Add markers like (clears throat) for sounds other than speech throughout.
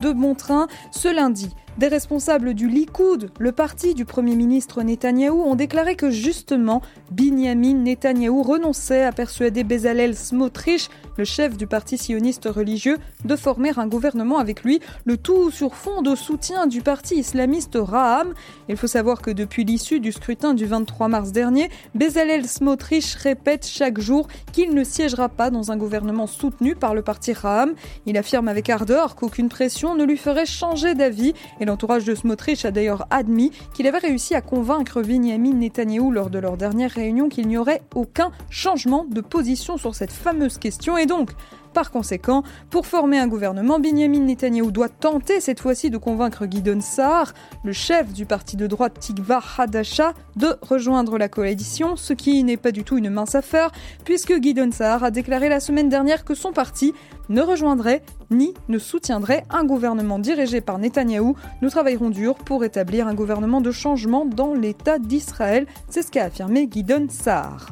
de bon train ce lundi. Des responsables du Likoud, le parti du Premier ministre Netanyahou, ont déclaré que justement, Binyamin Netanyahou renonçait à persuader Bezalel Smotrich, le chef du parti sioniste religieux, de former un gouvernement avec lui, le tout sur fond de soutien du parti islamiste Raham. Il faut savoir que depuis l'issue du scrutin du 23 mars dernier, Bezalel Smotrich répète chaque jour qu'il ne siégera pas dans un gouvernement soutenu par le parti Raham. Il affirme avec ardeur qu'aucune pression ne lui ferait changer d'avis l'entourage de Smotrich a d'ailleurs admis qu'il avait réussi à convaincre Benjamin Netanyahou lors de leur dernière réunion qu'il n'y aurait aucun changement de position sur cette fameuse question. Et donc par conséquent, pour former un gouvernement, Benjamin Netanyahou doit tenter cette fois-ci de convaincre Guidon Saar, le chef du parti de droite Tikva Hadasha, de rejoindre la coalition, ce qui n'est pas du tout une mince affaire, puisque Guidon Saar a déclaré la semaine dernière que son parti ne rejoindrait ni ne soutiendrait un gouvernement dirigé par Netanyahou. Nous travaillerons dur pour établir un gouvernement de changement dans l'État d'Israël. C'est ce qu'a affirmé Guidon Saar.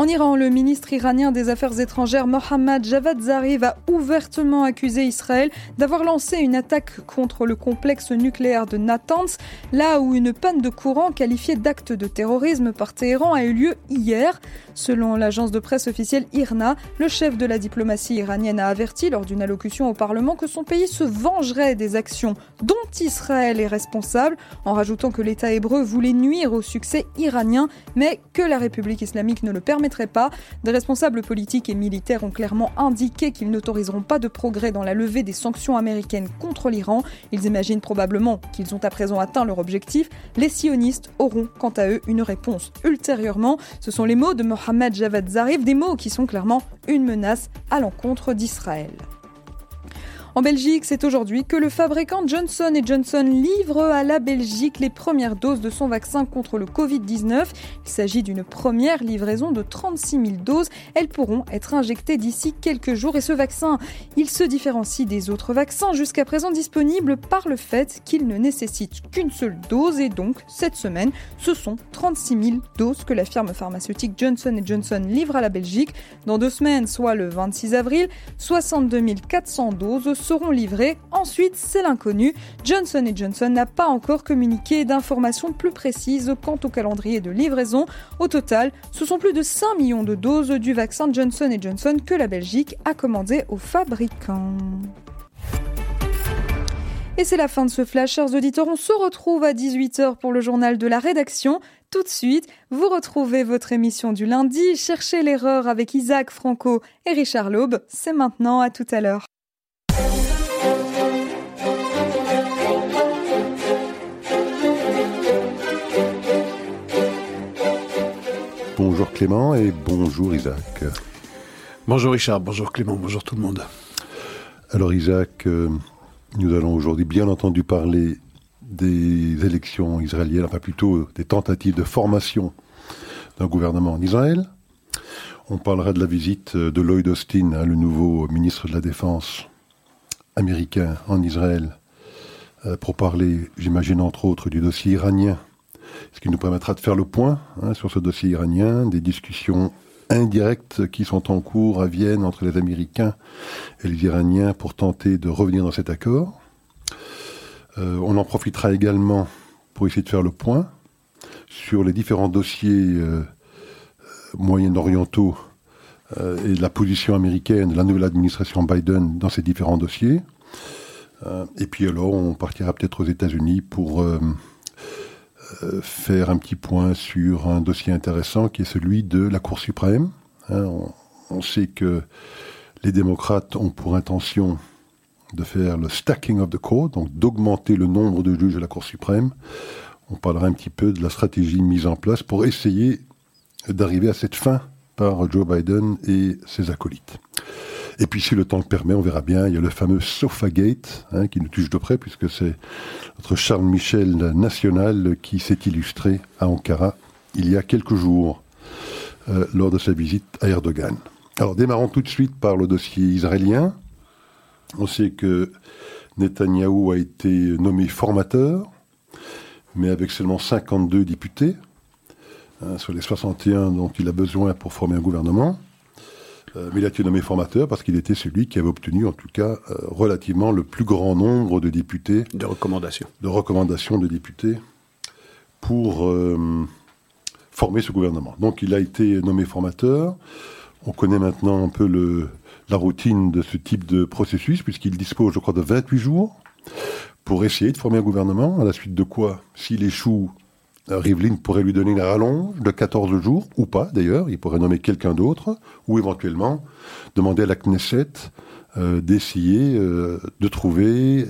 En Iran, le ministre iranien des Affaires étrangères Mohammad Javad Zarif a ouvertement accusé Israël d'avoir lancé une attaque contre le complexe nucléaire de Natanz, là où une panne de courant qualifiée d'acte de terrorisme par Téhéran a eu lieu hier. Selon l'agence de presse officielle IRNA, le chef de la diplomatie iranienne a averti lors d'une allocution au Parlement que son pays se vengerait des actions dont Israël est responsable, en rajoutant que l'État hébreu voulait nuire au succès iranien, mais que la République islamique ne le permettrait pas. Des responsables politiques et militaires ont clairement indiqué qu'ils n'autoriseront pas de progrès dans la levée des sanctions américaines contre l'Iran. Ils imaginent probablement qu'ils ont à présent atteint leur objectif. Les sionistes auront quant à eux une réponse ultérieurement. Ce sont les mots de Mohamed Javad Zarif, des mots qui sont clairement une menace à l'encontre d'Israël. En Belgique, c'est aujourd'hui que le fabricant Johnson Johnson livre à la Belgique les premières doses de son vaccin contre le Covid-19. Il s'agit d'une première livraison de 36 000 doses. Elles pourront être injectées d'ici quelques jours et ce vaccin, il se différencie des autres vaccins jusqu'à présent disponibles par le fait qu'il ne nécessite qu'une seule dose et donc cette semaine, ce sont 36 000 doses que la firme pharmaceutique Johnson Johnson livre à la Belgique. Dans deux semaines, soit le 26 avril, 62 400 doses seront livrés. Ensuite, c'est l'inconnu. Johnson Johnson n'a pas encore communiqué d'informations plus précises quant au calendrier de livraison. Au total, ce sont plus de 5 millions de doses du vaccin Johnson Johnson que la Belgique a commandé aux fabricants. Et c'est la fin de ce flash, chers auditeurs. On se retrouve à 18h pour le journal de la rédaction. Tout de suite, vous retrouvez votre émission du lundi, Cherchez l'erreur avec Isaac Franco et Richard Laube. C'est maintenant, à tout à l'heure. Bonjour Clément et bonjour Isaac. Bonjour Richard, bonjour Clément, bonjour tout le monde. Alors Isaac, euh, nous allons aujourd'hui bien entendu parler des élections israéliennes, enfin plutôt des tentatives de formation d'un gouvernement en Israël. On parlera de la visite de Lloyd Austin, hein, le nouveau ministre de la Défense américain en Israël, euh, pour parler, j'imagine entre autres, du dossier iranien ce qui nous permettra de faire le point hein, sur ce dossier iranien, des discussions indirectes qui sont en cours à Vienne entre les Américains et les Iraniens pour tenter de revenir dans cet accord. Euh, on en profitera également pour essayer de faire le point sur les différents dossiers euh, moyen-orientaux euh, et la position américaine de la nouvelle administration Biden dans ces différents dossiers. et puis alors, on partira peut-être aux États-Unis pour faire un petit point sur un dossier intéressant qui est celui de la Cour suprême. Hein, on, sait que les démocrates ont pour intention de faire le stacking of the court, donc d'augmenter le nombre de juges de la Cour suprême. On parlera un petit peu de la stratégie mise en place pour essayer d'arriver à cette fin par Joe Biden et ses acolytes. Et puis si le temps le permet, on verra bien, il y a le fameux Sofagate hein, qui nous touche de près puisque c'est notre Charles Michel national qui s'est illustré à Ankara il y a quelques jours euh, lors de sa visite à Erdogan. Alors démarrons tout de suite par le dossier israélien. On sait que Netanyahou a été nommé formateur, mais avec seulement 52 députés, hein, sur les 61 dont il a besoin pour former un gouvernement. Mais il a été nommé formateur parce qu'il était celui qui avait obtenu, en tout cas, relativement le plus grand nombre de députés. De recommandations. De recommandations de députés pour former ce gouvernement. Donc il a été nommé formateur. On connaît maintenant un peu le, la routine de ce type de processus, puisqu'il dispose, je crois, de 28 jours pour essayer de former un gouvernement, à la suite de quoi, s'il échoue, euh, Rivlin pourrait lui donner une rallonge de 14 jours, ou pas d'ailleurs, il pourrait nommer quelqu'un d'autre, ou éventuellement demander à la Knesset euh, d'essayer euh, de trouver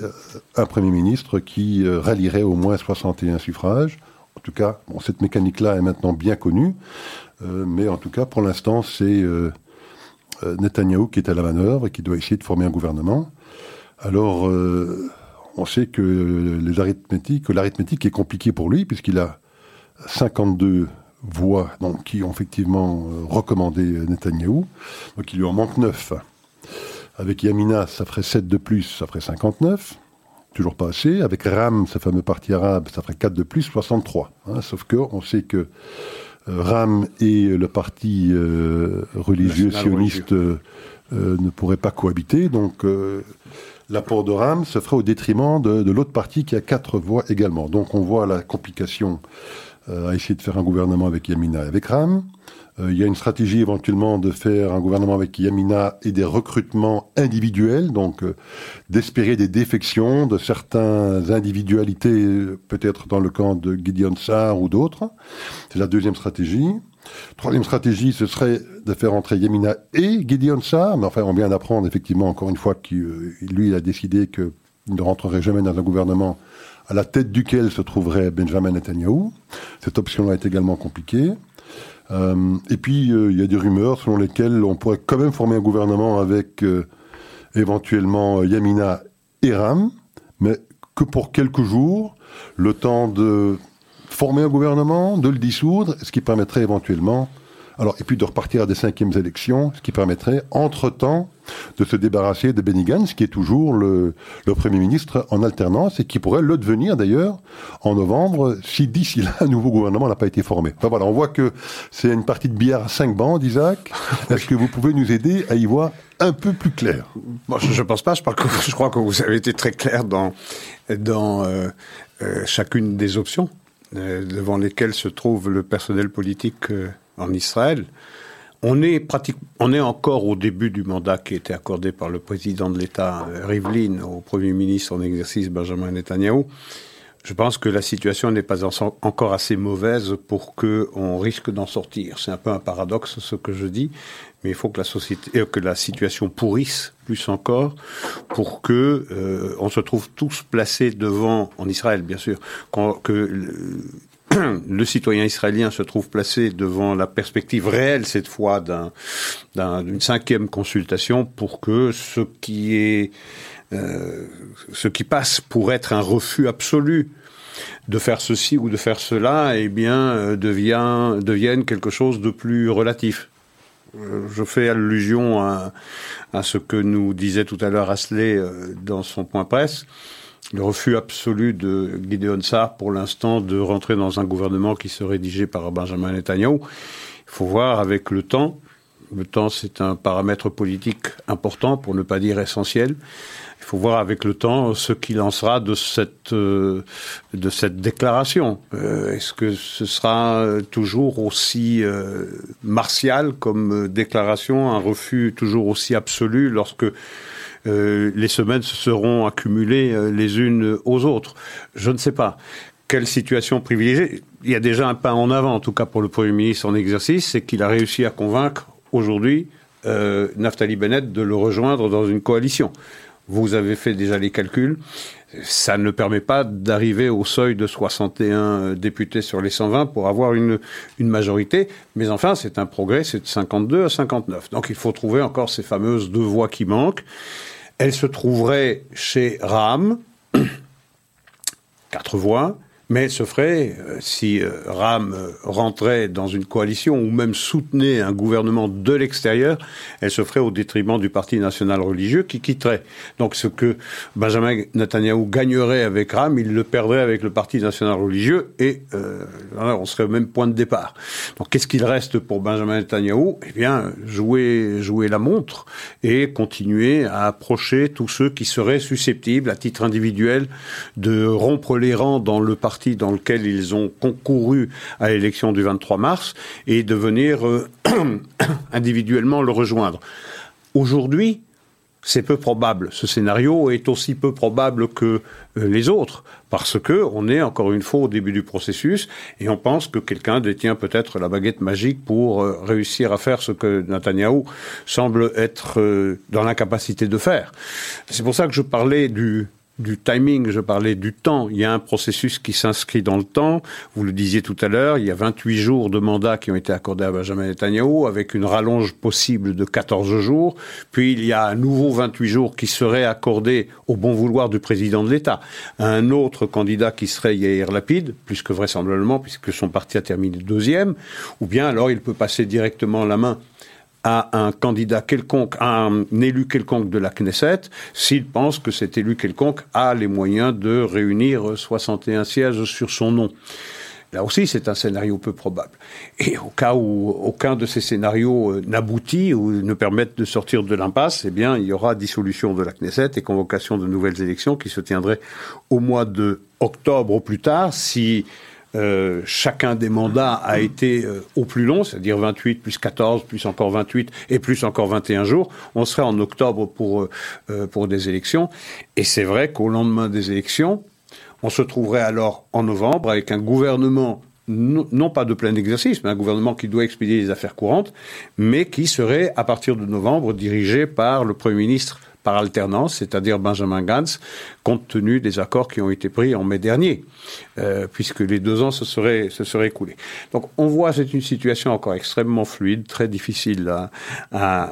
un Premier ministre qui rallierait au moins 61 suffrages. En tout cas, cette mécanique-là est maintenant bien connue, mais en tout cas, pour l'instant, c'est euh, Netanyahou qui est à la manœuvre et qui doit essayer de former un gouvernement. Alors, euh, on sait que l'arithmétique est compliquée pour lui puisqu'il a 52 voix donc, qui ont effectivement euh, recommandé Netanyahou. Donc il lui en manque 9. Avec Yamina, ça ferait 7 de plus, ça ferait 59. Toujours pas assez. Avec Ram, ce fameux parti arabe, ça ferait 4 de plus, 63. Hein. sauf que on sait que euh, RAM et le parti euh, religieux sioniste euh, ne pourraient pas cohabiter. Donc l'apport de RAM se ferait au détriment de, l'autre parti qui a quatre voix également. Donc on voit la complication à essayer de faire un gouvernement avec Yamina et avec RAM. Euh, il y a une stratégie éventuellement de faire un gouvernement avec Yamina et des recrutements individuels, donc euh, d'espérer des défections de certaines individualités, peut-être dans le camp de Gideon Sarr ou d'autres. C'est la deuxième stratégie. Troisième stratégie, ce serait de faire entrer Yamina et Gideon Sarr, mais enfin on vient d'apprendre effectivement encore une fois qu'il euh, lui a décidé qu'il ne rentrerait jamais dans un gouvernement à la tête duquel se trouverait Benjamin Netanyahu. Cette option-là est également compliquée. Euh, et puis, euh, il y a des rumeurs selon lesquelles on pourrait quand même former un gouvernement avec euh, éventuellement Yamina et Ram, mais que pour quelques jours, le temps de former un gouvernement, de le dissoudre, ce qui permettrait éventuellement alors, et puis de repartir à des cinquièmes élections, ce qui permettrait, entre-temps, de se débarrasser de Benny Gantz, qui est toujours le, Premier ministre en alternance et qui pourrait le devenir d'ailleurs en novembre, si d'ici là un nouveau gouvernement n'a pas été formé. Enfin voilà, on voit que c'est une partie de billard à cinq bandes, Isaac. (laughs) Est-ce que vous pouvez nous aider à y voir un peu plus clair? Je ne pense pas, je, je, crois que vous avez été très clair dans, dans euh, euh, chacune des options euh, devant lesquelles se trouve le personnel politique en Israël. On est, on est encore au début du mandat qui a été accordé par le président de l'État, euh, Rivlin, au Premier ministre en exercice, Benjamin Netanyahu. Je pense que la situation n'est pas encore assez mauvaise pour qu'on risque d'en sortir. C'est un peu un paradoxe ce que je dis, mais il faut que la, société, euh, que la situation pourrisse plus encore pour que euh, on se trouve tous placés devant, en Israël bien sûr, que (clears throat) le citoyen israélien se trouve placé devant la perspective réelle cette fois d'une cinquième consultation pour que ce qui est euh, ce qui passe pour être un refus absolu de faire ceci ou de faire cela, eh bien, euh, devient, devienne quelque chose de plus relatif. Euh, je fais allusion à, à, ce que nous disait tout à l'heure Asley dans son point presse le refus absolu de Gideon Sarr pour l'instant de rentrer dans un gouvernement qui serait rédigé par Benjamin Netanyahu. Il faut voir avec le temps. Le temps, c'est un paramètre politique important, pour ne pas dire essentiel. Il faut voir avec le temps ce qu'il en sera de cette, euh, de cette déclaration. Euh, est-ce que ce sera toujours aussi euh, martial comme déclaration, un refus toujours aussi absolu lorsque euh, les semaines se seront accumulées euh, les unes aux autres. Je ne sais pas. Quelle situation privilégiée Il y a déjà un pas en avant, en tout cas pour le Premier ministre en exercice, c'est qu'il a réussi à convaincre aujourd'hui euh, Naftali Bennett de le rejoindre dans une coalition. Vous avez fait déjà les calculs. Ça ne permet pas d'arriver au seuil de 61 députés sur les 120 pour avoir une, une majorité. Mais enfin, c'est un progrès, c'est de 52 à 59. Donc il faut trouver encore ces fameuses deux voix qui manquent. Elle se trouverait chez Ram, (coughs) quatre voix, Mais elle se ferait euh, si euh, Ram euh, rentrait dans une coalition ou même soutenait un gouvernement de l'extérieur, elle se ferait au détriment du Parti national religieux qui quitterait. Donc ce que Benjamin Netanyahu gagnerait avec Ram, il le perdrait avec le Parti national religieux et on serait au même point de départ. Donc qu'est-ce qu'il reste pour Benjamin Netanyahu? Eh bien, jouer, jouer la montre et continuer à approcher tous ceux qui seraient susceptibles, à titre individuel, de rompre les rangs dans le parti dans lequel ils ont concouru à l'élection du 23 mars et de venir euh, (coughs) individuellement le rejoindre. Aujourd'hui, c'est peu probable. Ce scénario est aussi peu probable que euh, les autres, parce que on est encore une fois au début du processus et on pense que quelqu'un détient peut-être la baguette magique pour euh, réussir à faire ce que Netanyahou semble être dans l'incapacité de faire. C'est pour ça que je parlais du du timing, je parlais du temps. Il y a un processus qui s'inscrit dans le temps. Vous le disiez tout à l'heure, il y a 28 jours de mandat qui ont été accordés à Benjamin Netanyahu, avec une rallonge possible de 14 jours. Puis il y a un nouveau 28 jours qui seraient accordés au bon vouloir du président de l'État. Un autre candidat qui serait Yair Lapid, plus que vraisemblablement, puisque son parti a terminé deuxième. Ou bien alors il peut passer directement la main à un candidat quelconque, à un élu quelconque de la Knesset, s'il pense que cet élu quelconque a les moyens de réunir 61 sièges sur son nom. Là aussi, c'est un scénario peu probable. Et au cas où aucun de ces scénarios euh, n'aboutit ou ne permette de sortir de l'impasse, eh bien, il y aura dissolution de la Knesset et convocation de nouvelles élections qui se tiendraient au mois de octobre au plus tard, si euh, chacun des mandats a été euh, au plus long, c'est-à-dire 28 plus 14 plus encore 28 et plus encore 21 jours. On serait en octobre pour euh, pour des élections et c'est vrai qu'au lendemain des élections, on se trouverait alors en novembre avec un gouvernement non, pas de plein exercice, mais un gouvernement qui doit expédier les affaires courantes, mais qui serait à partir de novembre dirigé par le Premier ministre par alternance, c'est-à-dire Benjamin Gantz, compte tenu des accords qui ont été pris en mai dernier, euh, puisque les deux ans se seraient, se seraient écoulés. Donc on voit, c'est une situation encore extrêmement fluide, très difficile à,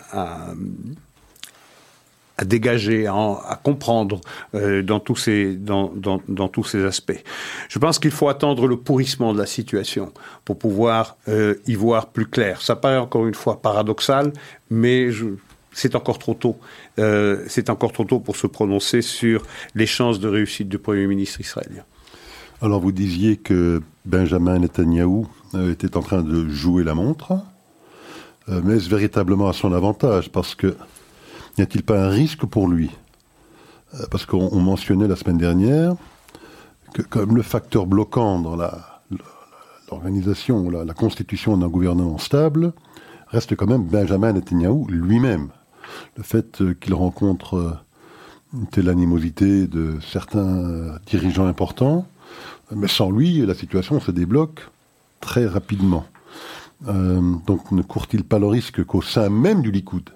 dégager, à, comprendre euh, dans, tous ces, dans, dans, dans, tous ces aspects. Je pense qu'il faut attendre le pourrissement de la situation pour pouvoir euh, y voir plus clair. Ça paraît encore une fois paradoxal, mais je, c'est encore trop tôt. Euh, c'est encore trop tôt pour se prononcer sur les chances de réussite du Premier ministre israélien. Alors vous disiez que Benjamin Netanyahou euh, était en train de jouer la montre, euh, mais est-ce véritablement à son avantage? Parce que n'y a-t-il pas un risque pour lui? Parce qu'on mentionnait la semaine dernière que comme le facteur bloquant dans l'organisation, la, la constitution d'un gouvernement stable, reste quand même Benjamin Netanyahu lui-même le fait euh, qu'il rencontre euh, telle animosité de certains euh, dirigeants importants, mais sans lui, la situation se débloque très rapidement. donc ne court-il pas le risque qu'au sein même du Likoud,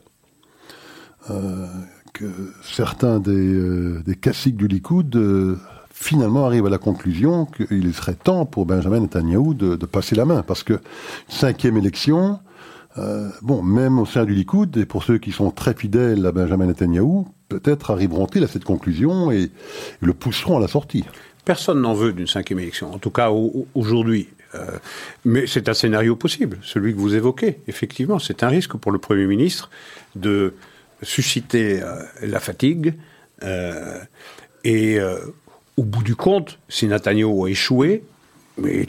que certains des, des classiques du Likoud finalement arrivent à la conclusion qu'il serait temps pour Benjamin Netanyahu de passer la main, parce que cinquième élection, euh, bon, même au sein du Likoud, et pour ceux qui sont très fidèles à Benjamin Netanyahu, peut-être arriveront-ils à cette conclusion et, le pousseront à la sortie. Personne n'en veut d'une cinquième élection, en tout cas aujourd'hui. Euh, mais c'est un scénario possible, celui que vous évoquez. Effectivement, c'est un risque pour le Premier ministre de susciter euh, la fatigue. et au bout du compte, si Netanyahu a échoué, mais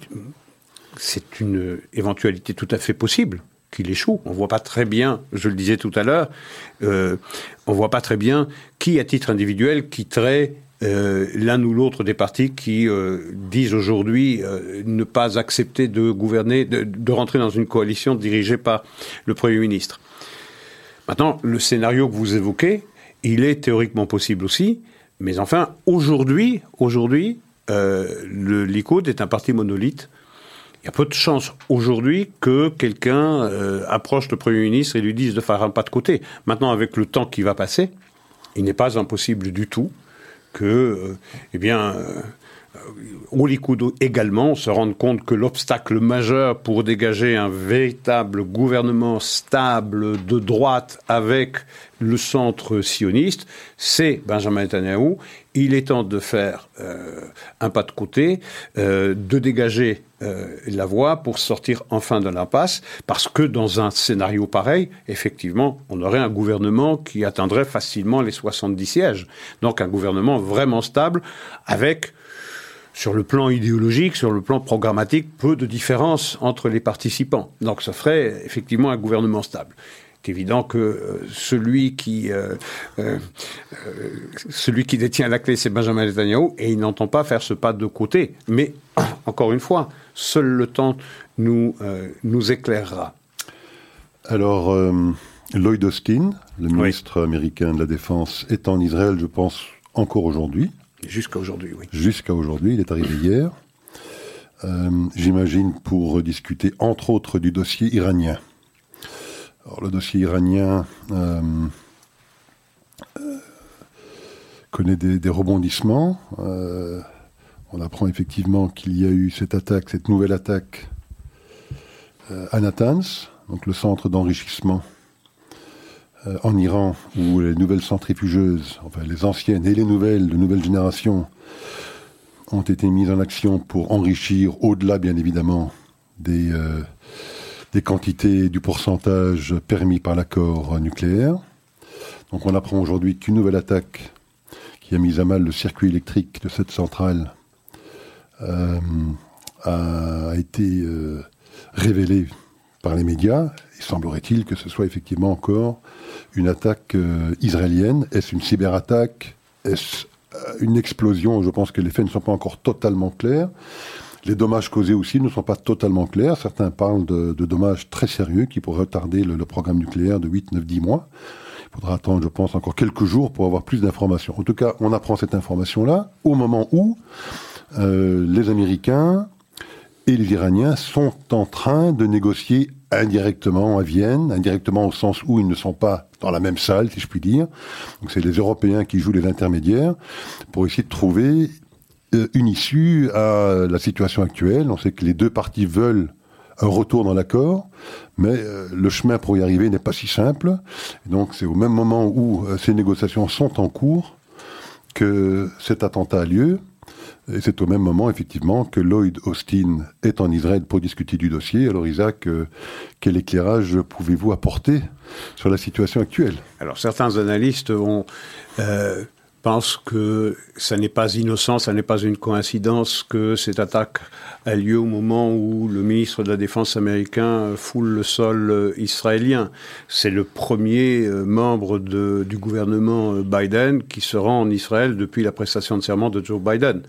c'est une éventualité tout à fait possible qu'il échoue. On voit pas très bien, je le disais tout à l'heure, euh, on voit pas très bien qui, à titre individuel, quitterait euh, l'un ou l'autre des partis qui euh, disent aujourd'hui euh, ne pas accepter de gouverner, de, rentrer dans une coalition dirigée par le Premier ministre. Maintenant, le scénario que vous évoquez, il est théoriquement possible aussi, mais enfin, aujourd'hui, aujourd'hui, le Likoud est un parti monolithe il y a peu de chances aujourd'hui que quelqu'un euh, approche le Premier ministre et lui dise de faire un pas de côté. Maintenant, avec le temps qui va passer, il n'est pas impossible du tout que, euh, eh bien, euh, au Likoud également, se rende compte que l'obstacle majeur pour dégager un véritable gouvernement stable de droite avec le centre sioniste, c'est Benjamin Netanyahu. Il est temps de faire euh, un pas de côté, euh, de dégager euh, la voie pour sortir enfin de l'impasse, parce que dans un scénario pareil, effectivement, on aurait un gouvernement qui atteindrait facilement les 70 sièges. Donc un gouvernement vraiment stable, avec sur le plan idéologique, sur le plan programmatique, peu de différence entre les participants. Donc ça ferait effectivement un gouvernement stable. C'est évident que euh, celui qui euh, euh, celui qui détient la clé, c'est Benjamin Netanyahu, et il n'entend pas faire ce pas de côté. Mais (coughs) encore une fois, seul le temps nous nous éclairera. Alors. Lloyd Austin, le ministre américain de la Défense, est en Israël, je pense, encore aujourd'hui. Jusqu'à aujourd'hui, oui. Jusqu'à aujourd'hui, il est arrivé hier. Euh, j'imagine pour discuter entre autres du dossier iranien. Alors, le dossier iranien euh, euh, connaît des, rebondissements. on apprend effectivement qu'il y a eu cette attaque, cette nouvelle attaque à Natanz, donc le centre d'enrichissement euh, en Iran, où les nouvelles centrifugeuses, enfin les anciennes et les nouvelles, de nouvelle génération, ont été mises en action pour enrichir, au-delà bien évidemment des, euh, des quantités du pourcentage permis par l'accord nucléaire. Donc on apprend aujourd'hui qu'une nouvelle attaque qui a mis à mal le circuit électrique de cette centrale euh, a été révélée par les médias. Il semblerait-il que ce soit effectivement encore une attaque euh, israélienne. Est-ce une cyberattaque? Est-ce euh, une explosion? Je pense que les faits ne sont pas encore totalement clairs. Les dommages causés aussi ne sont pas totalement clairs. Certains parlent de, dommages très sérieux qui pourraient retarder le, programme nucléaire de 8, 9, 10 mois. Il faudra attendre, je pense, encore quelques jours pour avoir plus d'informations. En tout cas, on apprend cette information-là au moment où euh, les Américains et les Iraniens sont en train de négocier indirectement à Vienne, indirectement au sens où ils ne sont pas dans la même salle, si je puis dire. Donc c'est les Européens qui jouent les intermédiaires pour essayer de trouver une issue à la situation actuelle. On sait que les deux parties veulent un retour dans l'accord, mais euh, le chemin pour y arriver n'est pas si simple. donc c'est au même moment où euh, ces négociations sont en cours que cet attentat a lieu. Et c'est au même moment, effectivement, que Lloyd Austin est en Israël pour discuter du dossier. Alors, Isaac, euh, quel éclairage pouvez-vous apporter sur la situation actuelle? Alors, certains analystes ont euh, pense que ça n'est pas innocent, ça n'est pas une coïncidence que cette attaque a lieu au moment où le ministre de la Défense américain foule le sol euh, israélien. C'est le premier euh, membre du gouvernement euh, Biden qui se rend en Israël depuis la prestation de serment de Joe Biden.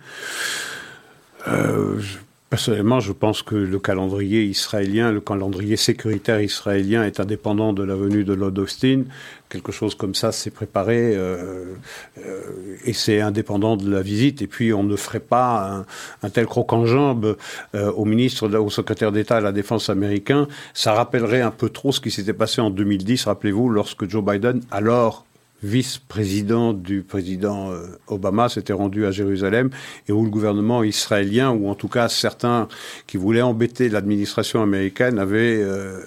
Personnellement, je pense que le calendrier israélien, le calendrier sécuritaire israélien est indépendant de la venue de Lord Austin. Quelque chose comme ça s'est préparé euh, euh, et c'est indépendant de la visite. Et puis, on ne ferait pas un, tel croc en jambe euh, au ministre, au secrétaire d'État à la Défense américain. Ça rappellerait un peu trop ce qui s'était passé en 2010, rappelez-vous, lorsque Joe Biden, alors vice-président du président euh, Obama s'était rendu à Jérusalem et où le gouvernement israélien, ou en tout cas certains qui voulaient embêter l'administration américaine, avaient euh,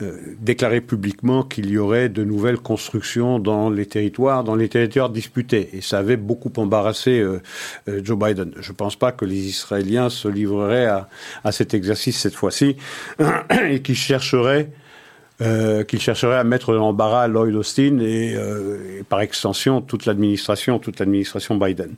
euh, déclaré publiquement qu'il y aurait de nouvelles constructions dans les territoires, dans les territoires disputés. Et ça avait beaucoup embarrassé Joe Biden. Je ne pense pas que les Israéliens se livreraient à, à cet exercice cette fois-ci (clears throat) et qu'ils chercheraient euh, qu'il chercherait à mettre en l'embarras Lloyd Austin euh, et, par extension toute l'administration, toute l'administration Biden.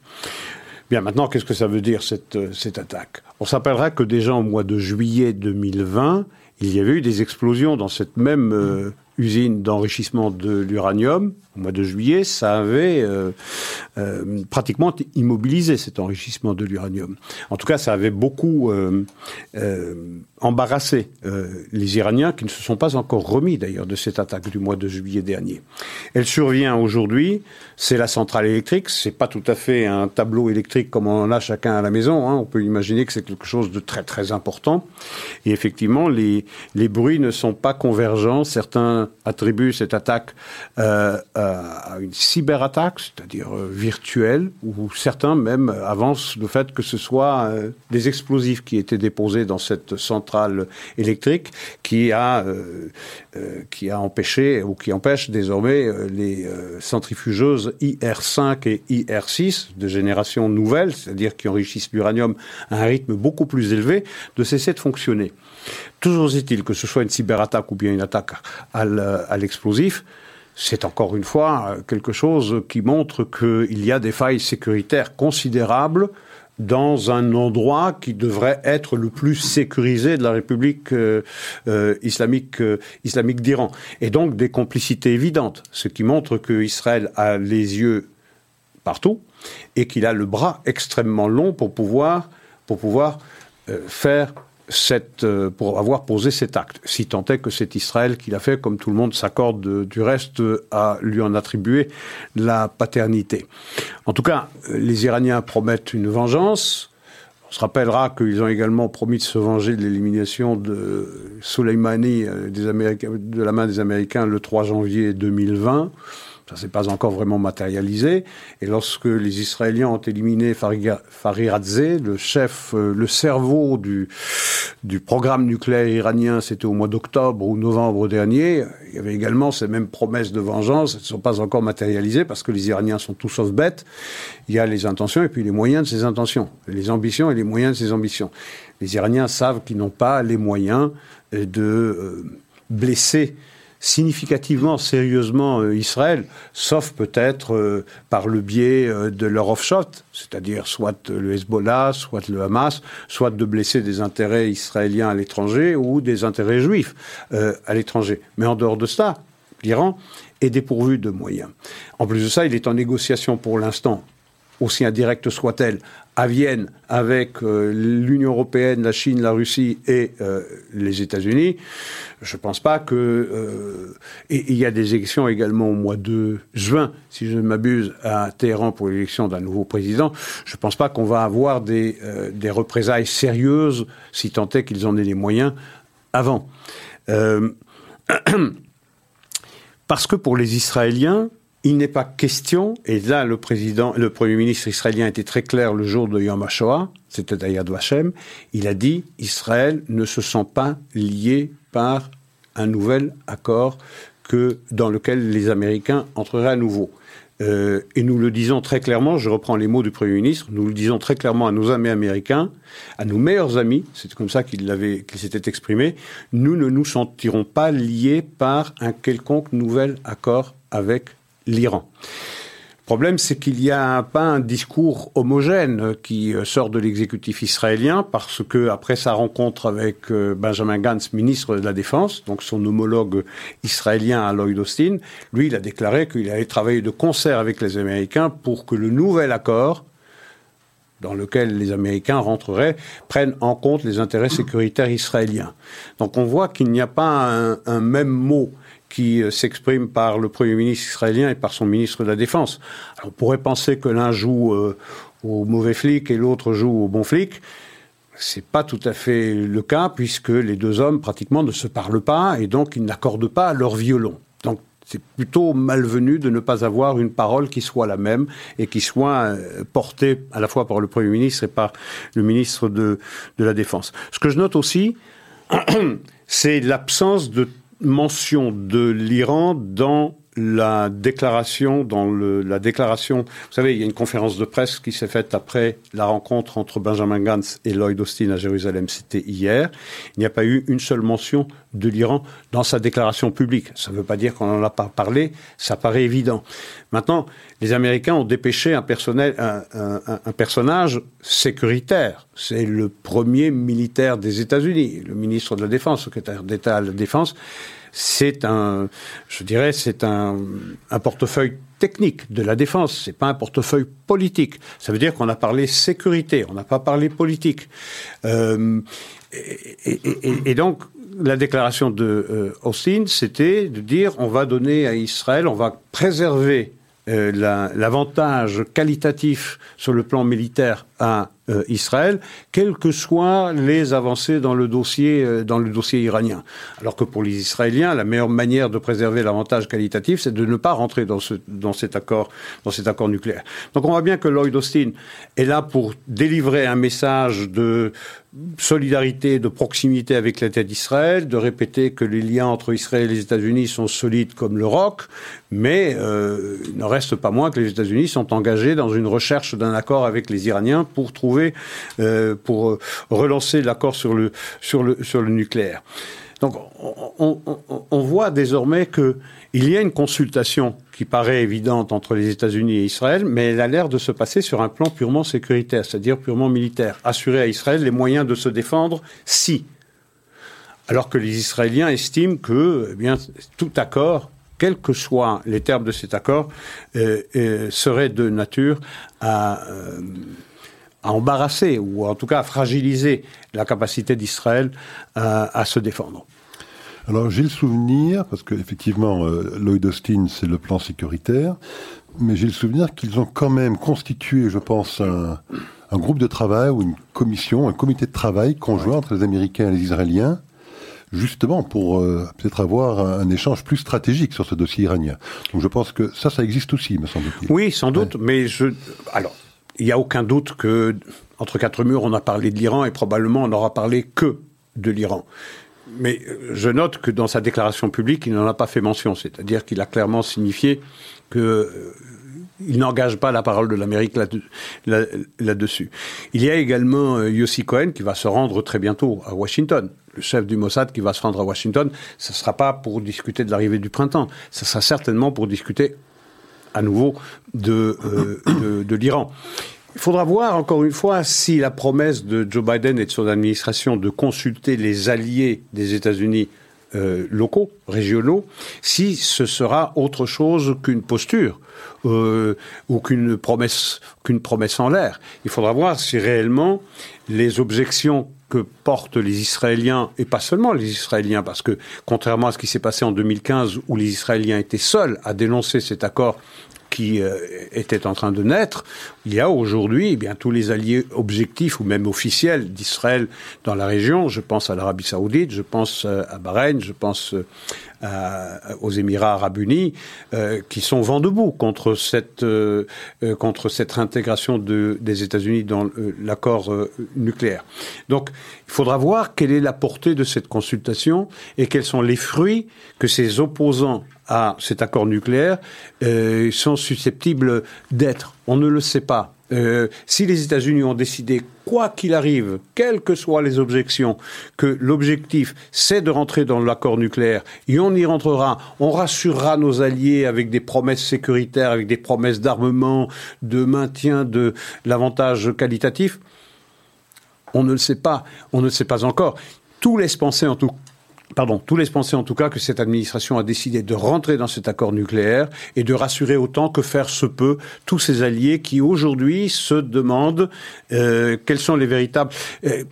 Bien, maintenant, qu'est-ce que ça veut dire cette, euh, cette attaque? On s'appellera que déjà au mois de juillet 2020, il y avait eu des explosions dans cette même usine d'enrichissement de l'uranium, au mois de juillet, ça avait euh, euh, pratiquement immobilisé cet enrichissement de l'uranium. En tout cas, ça avait beaucoup euh, embarrassé les Iraniens qui ne se sont pas encore remis d'ailleurs de cette attaque du mois de juillet dernier. Elle survient aujourd'hui, c'est la centrale électrique, c'est pas tout à fait un tableau électrique comme on en a chacun à la maison, hein. on peut imaginer que c'est quelque chose de très très important. Et effectivement, les, les bruits ne sont pas convergents, certains attribuent cette attaque euh, à une cyberattaque, c'est-à-dire euh, virtuelle, ou certains même avancent le fait que ce soit euh, des explosifs qui étaient déposés dans cette centrale électrique qui a, qui a empêché ou qui empêche désormais les centrifugeuses IR5 et IR6 de génération nouvelle, c'est-à-dire qui enrichissent l'uranium à un rythme beaucoup plus élevé, de cesser de fonctionner. Toujours est-il que ce soit une cyberattaque ou bien une attaque à l'explosif, c'est encore une fois quelque chose qui montre qu'il y a des failles sécuritaires considérables dans un endroit qui devrait être le plus sécurisé de la République euh, euh, islamique, euh, islamique d'Iran. Et donc des complicités évidentes, ce qui montre qu'Israël a les yeux partout et qu'il a le bras extrêmement long pour pouvoir faire euh, pour avoir posé cet acte, si tant est que c'est Israël qui l'a fait, comme tout le monde s'accorde du reste à lui en attribuer la paternité. En tout cas, les Iraniens promettent une vengeance. On se rappellera qu'ils ont également promis de se venger de l'élimination de Soleimani euh, des de la main des Américains le 3 janvier 2020. Ça s'est pas encore vraiment matérialisé. Et lorsque les Israéliens ont éliminé Fariradze, le chef, euh, le cerveau du, du programme nucléaire iranien, c'était au mois d'octobre ou novembre dernier, il y avait également ces mêmes promesses de vengeance. Elles ne sont pas encore matérialisées parce que les Iraniens sont tous sauf bêtes. Il y a les intentions et puis les moyens de ces intentions. Les ambitions et les moyens de ces ambitions. Les Iraniens savent qu'ils n'ont pas les moyens de euh, blesser significativement, sérieusement euh, Israël, sauf peut-être euh, par le biais euh, de leur offshot, c'est-à-dire soit le Hezbollah, soit le Hamas, soit de blesser des intérêts israéliens à l'étranger ou des intérêts juifs à l'étranger. Mais en dehors de ça, l'Iran est dépourvu de moyens. En plus de ça, il est en négociation pour l'instant aussi indirecte soit-elle, à Vienne avec euh, l'Union européenne, la Chine, la Russie et euh, les États-Unis, je ne pense pas que... Euh, il y a des élections également au mois de juin, si je ne m'abuse, à Téhéran pour l'élection d'un nouveau président. Je ne pense pas qu'on va avoir des, des représailles sérieuses, si tant est qu'ils en aient les moyens, avant. (clears throat) parce que pour les Israéliens, il n'est pas question, et là le président, le premier ministre israélien était très clair le jour de Yom HaShoah, c'était à Yad Vashem, il a dit Israël ne se sent pas lié par un nouvel accord que dans lequel les Américains entreraient à nouveau. Euh, et nous le disons très clairement, je reprends les mots du Premier ministre, nous le disons très clairement à nos amis américains, à nos meilleurs amis, c'est comme ça qu'il s'était exprimé, nous ne nous sentirons pas liés par un quelconque nouvel accord avec l'Iran. Le problème, c'est qu'il n'y a pas un discours homogène qui euh, sort de l'exécutif israélien parce que, après sa rencontre avec euh, Benjamin Gantz, ministre de la Défense, donc son homologue israélien à Lloyd Austin, lui, il a déclaré qu'il allait travailler de concert avec les Américains pour que le nouvel accord dans lequel les Américains rentreraient, prenne en compte les intérêts sécuritaires israéliens. Donc on voit qu'il n'y a pas un même mot qui euh, s'exprime par le Premier ministre israélien et par son ministre de la Défense. on pourrait penser que l'un joue euh, au mauvais flic et l'autre joue au bon flic. C'est pas tout à fait le cas puisque les deux hommes pratiquement ne se parlent pas et donc ils n'accordent pas leur violon. Donc c'est plutôt malvenu de ne pas avoir une parole qui soit la même et qui soit euh, portée à la fois par le Premier ministre et par le ministre de, de la Défense. Ce que je note aussi, (clears throat) c'est l'absence de mention de l'Iran dans la déclaration, dans le, la déclaration, vous savez, il y a une conférence de presse qui s'est faite après la rencontre entre Benjamin Gantz et Lloyd Austin à Jérusalem, c'était hier. Il n'y a pas eu une seule mention de l'Iran dans sa déclaration publique. Ça ne veut pas dire qu'on n'en a pas parlé, ça paraît évident. Maintenant, les Américains ont dépêché un, personnel, un, un, un personnage sécuritaire. C'est le premier militaire des États-Unis, le ministre de la Défense, secrétaire d'État à la Défense c'est un, je dirais, c'est un, portefeuille technique de la défense. C'est pas un portefeuille politique. Ça veut dire qu'on a parlé sécurité, on n'a pas parlé politique. Euh, et, donc, la déclaration de euh, Austin, c'était de dire on va donner à Israël, on va préserver euh, l'avantage qualitatif sur le plan militaire à euh, Israël, quelles que soient les avancées dans le dossier euh, dans le dossier iranien. Alors que pour les Israéliens, la meilleure manière de préserver l'avantage qualitatif, c'est de ne pas rentrer dans ce dans cet accord dans cet accord nucléaire. Donc on voit bien que Lloyd Austin est là pour délivrer un message de solidarité, de proximité avec l'État d'Israël, de répéter que les liens entre Israël et les États-Unis sont solides comme le roc, mais euh, il ne reste pas moins que les États-Unis sont engagés dans une recherche d'un accord avec les Iraniens pour trouver, euh, pour euh, relancer l'accord sur le sur le sur le nucléaire. Donc on, voit désormais que il y a une consultation qui paraît évidente entre les États-Unis et Israël, mais elle a l'air de se passer sur un plan purement sécuritaire, c'est-à-dire purement militaire. Assurer à Israël les moyens de se défendre si. Alors que les Israéliens estiment que eh bien, tout accord, quels que soient les termes de cet accord, euh, serait de nature à, à, embarrasser ou en tout cas à fragiliser la capacité d'Israël à, à se défendre. Alors j'ai le souvenir, parce qu'effectivement, euh, Lloyd Austin, c'est le plan sécuritaire, mais j'ai le souvenir qu'ils ont quand même constitué, je pense, un, un, groupe de travail ou une commission, un comité de travail conjoint entre les Américains et les Israéliens, justement pour euh, peut-être avoir un, un, échange plus stratégique sur ce dossier iranien. Donc je pense que ça, ça existe aussi, me semble-t-il. Oui, sans doute, ouais. mais je... Alors, il n'y a aucun doute que, entre quatre murs, on a parlé de l'Iran et probablement on n'aura parlé que de l'Iran. Mais je note que dans sa déclaration publique, il n'en a pas fait mention, c'est-à-dire qu'il a clairement signifié que euh, n'engage pas la parole de l'Amérique là-dessus. Là, là il y a également euh, Yossi Cohen qui va se rendre très bientôt à Washington. Le chef du Mossad qui va se rendre à Washington, ce ne sera pas pour discuter de l'arrivée du printemps, ce sera certainement pour discuter à nouveau de, euh, de, de l'Iran. Il faudra voir encore une fois si la promesse de Joe Biden et de son administration de consulter les alliés des États-Unis euh, locaux, régionaux, si ce sera autre chose qu'une posture euh, ou qu'une promesse, qu'une promesse en l'air. Il faudra voir si réellement les objections que portent les Israéliens, et pas seulement les Israéliens, parce que contrairement à ce qui s'est passé en 2015, où les Israéliens étaient seuls à dénoncer cet accord qui euh, était en train de naître, il y a aujourd'hui eh bien tous les alliés objectifs ou même officiels d'Israël dans la région. Je pense à l'Arabie Saoudite, je pense euh, à Bahreïn, je pense euh, à, aux Émirats Arabes Unis, euh, qui sont vent debout contre cette euh, contre cette réintégration de, des États-Unis dans euh, l'accord nucléaire. Donc, il faudra voir quelle est la portée de cette consultation et quels sont les fruits que ces opposants à cet accord nucléaire euh, sont susceptibles d'être. On ne le sait pas. Euh, si les États-Unis ont décidé, quoi qu'il arrive, quelles que soient les objections, que l'objectif c'est de rentrer dans l'accord nucléaire, et on y rentrera, on rassurera nos alliés avec des promesses sécuritaires, avec des promesses d'armement, de maintien de l'avantage qualitatif, on ne le sait pas, on ne le sait pas encore. Tout laisse penser en tout pardon, tout laisse penser en tout cas que cette administration a décidé de rentrer dans cet accord nucléaire et de rassurer autant que faire se peut tous ces alliés qui aujourd'hui se demandent euh, quels sont les véritables. Euh,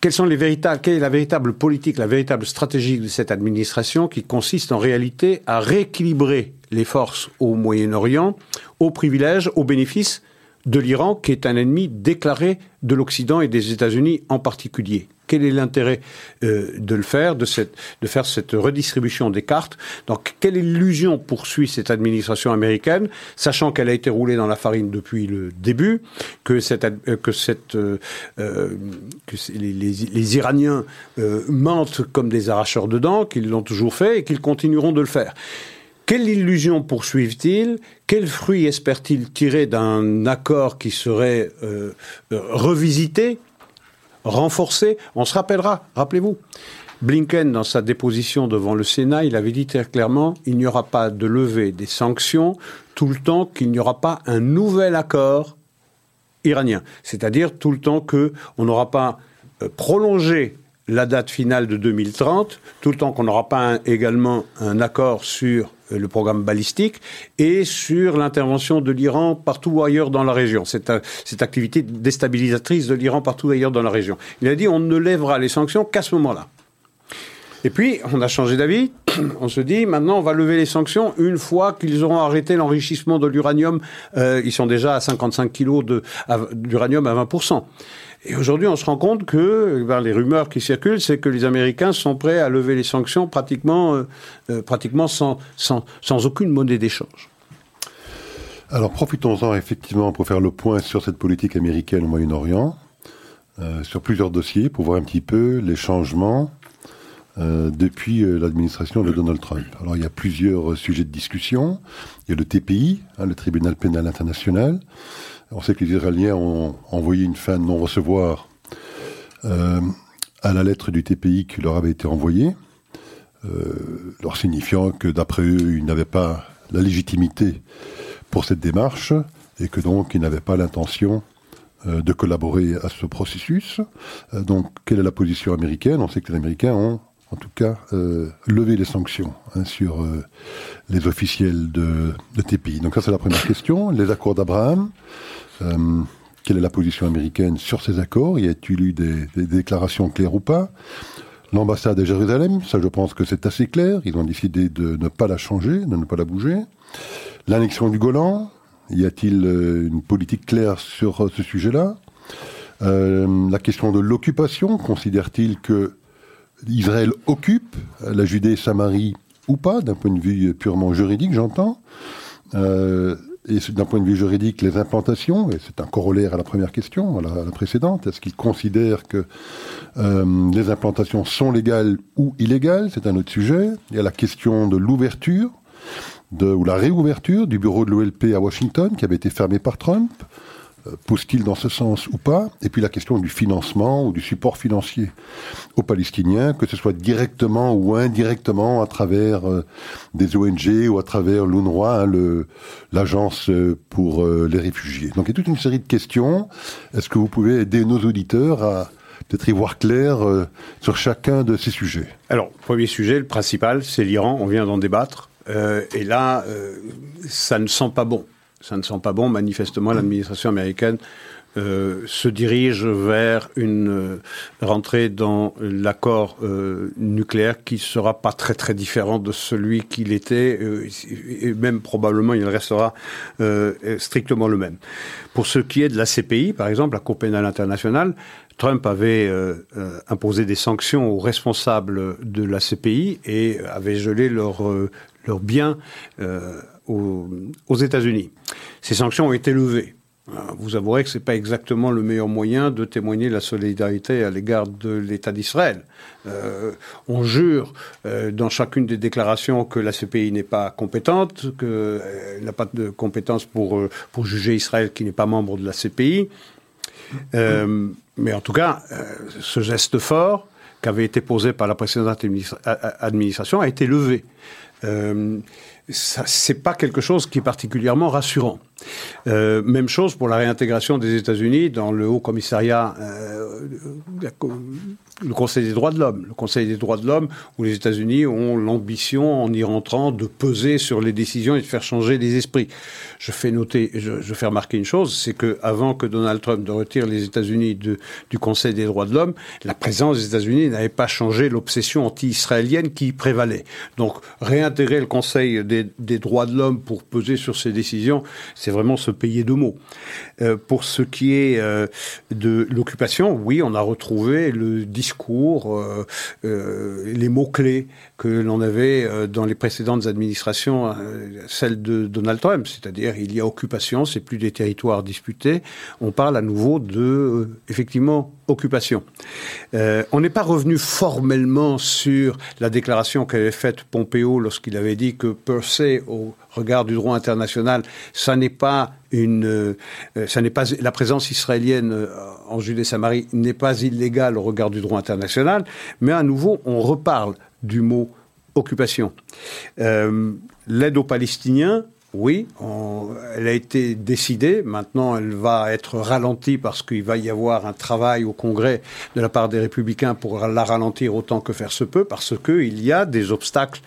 quelles sont les véritables, quelle est la véritable politique, la véritable stratégie de cette administration qui consiste en réalité à rééquilibrer les forces au Moyen-Orient, aux privilèges, aux bénéfices de l'Iran, qui est un ennemi déclaré de l'Occident et des États-Unis en particulier. Quel est l'intérêt euh, de le faire, de, cette, de faire cette redistribution des cartes? Donc, quelle illusion poursuit cette administration américaine, sachant qu'elle a été roulée dans la farine depuis le début, que, cette, euh, que, cette, euh, que les, les, les, Iraniens euh, mentent comme des arracheurs de dents, qu'ils l'ont toujours fait et qu'ils continueront de le faire? Quelle illusion poursuivent-ils? Quels fruits espèrent-ils tirer d'un accord qui serait euh, revisité renforcé? On se rappellera, rappelez-vous, Blinken, dans sa déposition devant le Sénat, il avait dit très clairement il n'y aura pas de levée des sanctions tout le temps qu'il n'y aura pas un nouvel accord iranien. C'est-à-dire tout le temps qu'on n'aura pas euh, prolongé la date finale de 2030, tout le temps qu'on n'aura pas également un accord sur euh, le programme balistique et sur l'intervention de l'Iran partout ailleurs dans la région, cette, cette activité déstabilisatrice de l'Iran partout ailleurs dans la région. Il a dit on ne lèvera les sanctions qu'à ce moment-là. Et puis, on a changé d'avis. (clears throat) On se dit, maintenant, on va lever les sanctions une fois qu'ils auront arrêté l'enrichissement de l'uranium. Euh, ils sont déjà à 55 kilos d'uranium à 20%. Et aujourd'hui, on se rend compte que ben, les rumeurs qui circulent, c'est que les Américains sont prêts à lever les sanctions pratiquement, euh, euh, pratiquement sans, sans, sans aucune monnaie d'échange. Alors profitons-en effectivement pour faire le point sur cette politique américaine au Moyen-Orient, euh, sur plusieurs dossiers, pour voir un petit peu les changements depuis l'administration de Donald Trump. Alors il y a plusieurs sujets de discussion. Il y a le TPI, hein, le Tribunal pénal international. On sait que les Israéliens ont envoyé une fin de non-recevoir à la lettre du TPI qui leur avait été envoyée, leur signifiant que d'après eux, ils n'avaient pas la légitimité pour cette démarche et que donc ils n'avaient pas l'intention euh, de collaborer à ce processus. Euh, donc, quelle est la position américaine? On sait que les Américains ont, en tout cas, euh, levé les sanctions hein, sur les officiels de TPI. Donc ça, c'est la première question. Les accords d'Abraham. Quelle est la position américaine sur ces accords? Y a-t-il eu des, déclarations claires ou pas? L'ambassade de Jérusalem, ça je pense que c'est assez clair. Ils ont décidé de ne pas la changer, de ne pas la bouger. L'annexion du Golan, y a-t-il euh, une politique claire sur euh, ce sujet-là? Euh, La question de l'occupation, considère-t-il que Israël occupe la Judée Samarie ou pas, d'un point de vue purement juridique, j'entends et d'un point de vue juridique, les implantations, et c'est un corollaire à la première question, à la, précédente, est-ce qu'il considère que les implantations sont légales ou illégales? C'est un autre sujet. Il y a la question de l'ouverture ou la réouverture du bureau de l'OLP à Washington, qui avait été fermé par Trump. Euh, pousse-t-il dans ce sens ou pas? Et puis la question du financement ou du support financier aux Palestiniens, que ce soit directement ou indirectement à travers euh, des ONG ou à travers l'UNRWA, hein, l'agence euh, pour les réfugiés. Donc il y a toute une série de questions. Est-ce que vous pouvez aider nos auditeurs à peut-être y voir clair sur chacun de ces sujets? Alors, premier sujet, le principal, c'est l'Iran. On vient d'en débattre. Et là, ça ne sent pas bon. Ça ne sent pas bon. Manifestement, l'administration américaine euh, se dirige vers une rentrée dans l'accord nucléaire qui sera pas très très différent de celui qu'il était et même probablement il restera strictement le même. Pour ce qui est de la CPI, par exemple, la Cour pénale internationale, Trump avait imposé des sanctions aux responsables de la CPI et avait gelé leur, leurs biens euh, aux, États-Unis. Ces sanctions ont été levées. Euh, vous avouerez que ce n'est pas exactement le meilleur moyen de témoigner la solidarité à l'égard de l'État d'Israël. Euh, on jure dans chacune des déclarations que la CPI n'est pas compétente, qu'elle n'a pas de compétence pour, pour juger Israël qui n'est pas membre de la CPI. mais en tout cas, ce geste fort qui avait été posé par la précédente administration a été levé euh, c'est pas quelque chose qui est particulièrement rassurant. Euh, même chose pour la réintégration des États-Unis dans le Haut Commissariat, euh, le Conseil des droits de l'homme. Le Conseil des droits de l'homme où les États-Unis ont l'ambition, en y rentrant, de peser sur les décisions et de faire changer les esprits. Je fais noter, je, fais remarquer une chose, c'est que avant que Donald Trump ne retire les États-Unis du Conseil des droits de l'homme, la présence des États-Unis n'avait pas changé l'obsession anti-israélienne qui prévalait. Donc réintégrer le Conseil des, des droits de l'homme pour peser sur ces décisions, c'est vraiment se payer de mots. Euh, pour ce qui est euh, de l'occupation, oui, on a retrouvé le discours, euh, les mots-clés que l'on avait dans les précédentes administrations, celle de Donald Trump, c'est-à-dire il y a occupation, c'est plus des territoires disputés, on parle à nouveau de, effectivement, occupation. on n'est pas revenu formellement sur la déclaration qu'avait faite Pompeo lorsqu'il avait dit que per se, au regard du droit international, ça n'est pas euh, la présence israélienne euh, en Judée-Samarie n'est pas illégale au regard du droit international, mais à nouveau on reparle du mot occupation. Euh, l'aide aux Palestiniens oui, elle a été décidée. Maintenant, elle va être ralentie parce qu'il va y avoir un travail au Congrès de la part des Républicains pour la ralentir autant que faire se peut, parce qu'il y a des obstacles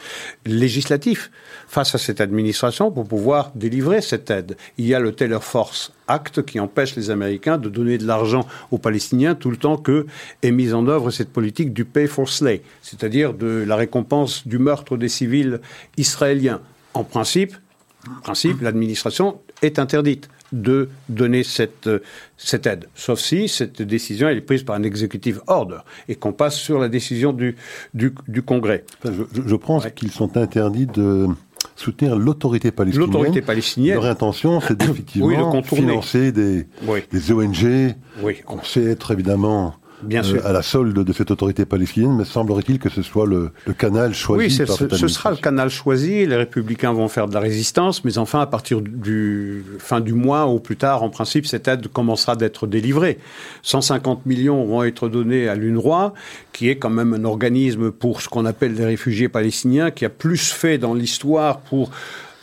législatifs face à cette administration pour pouvoir délivrer cette aide. Il y a le Taylor Force Act qui empêche les Américains de donner de l'argent aux Palestiniens tout le temps que est mise en œuvre cette politique du pay for slay, c'est-à-dire de la récompense du meurtre des civils israéliens. En principe, principe, l'administration est interdite de donner cette, euh, cette aide, sauf si cette décision elle est prise par un executive order et qu'on passe sur la décision du, du, Congrès. je, pense qu'ils sont interdits de soutenir l'autorité palestinienne. L'autorité palestinienne. Leur intention, c'est (coughs) d'effectivement financer des, des ONG. Oui. On sait être évidemment Bien sûr. à la solde de cette autorité palestinienne, mais semblerait-il que ce soit le, canal choisi oui, par ce, ce sera le canal choisi. Les républicains vont faire de la résistance, mais enfin, à partir du fin du mois ou plus tard, en principe, cette aide commencera d'être délivrée. 150 millions vont être donnés à l'UNRWA, qui est quand même un organisme pour ce qu'on appelle les réfugiés palestiniens, qui a plus fait dans l'histoire pour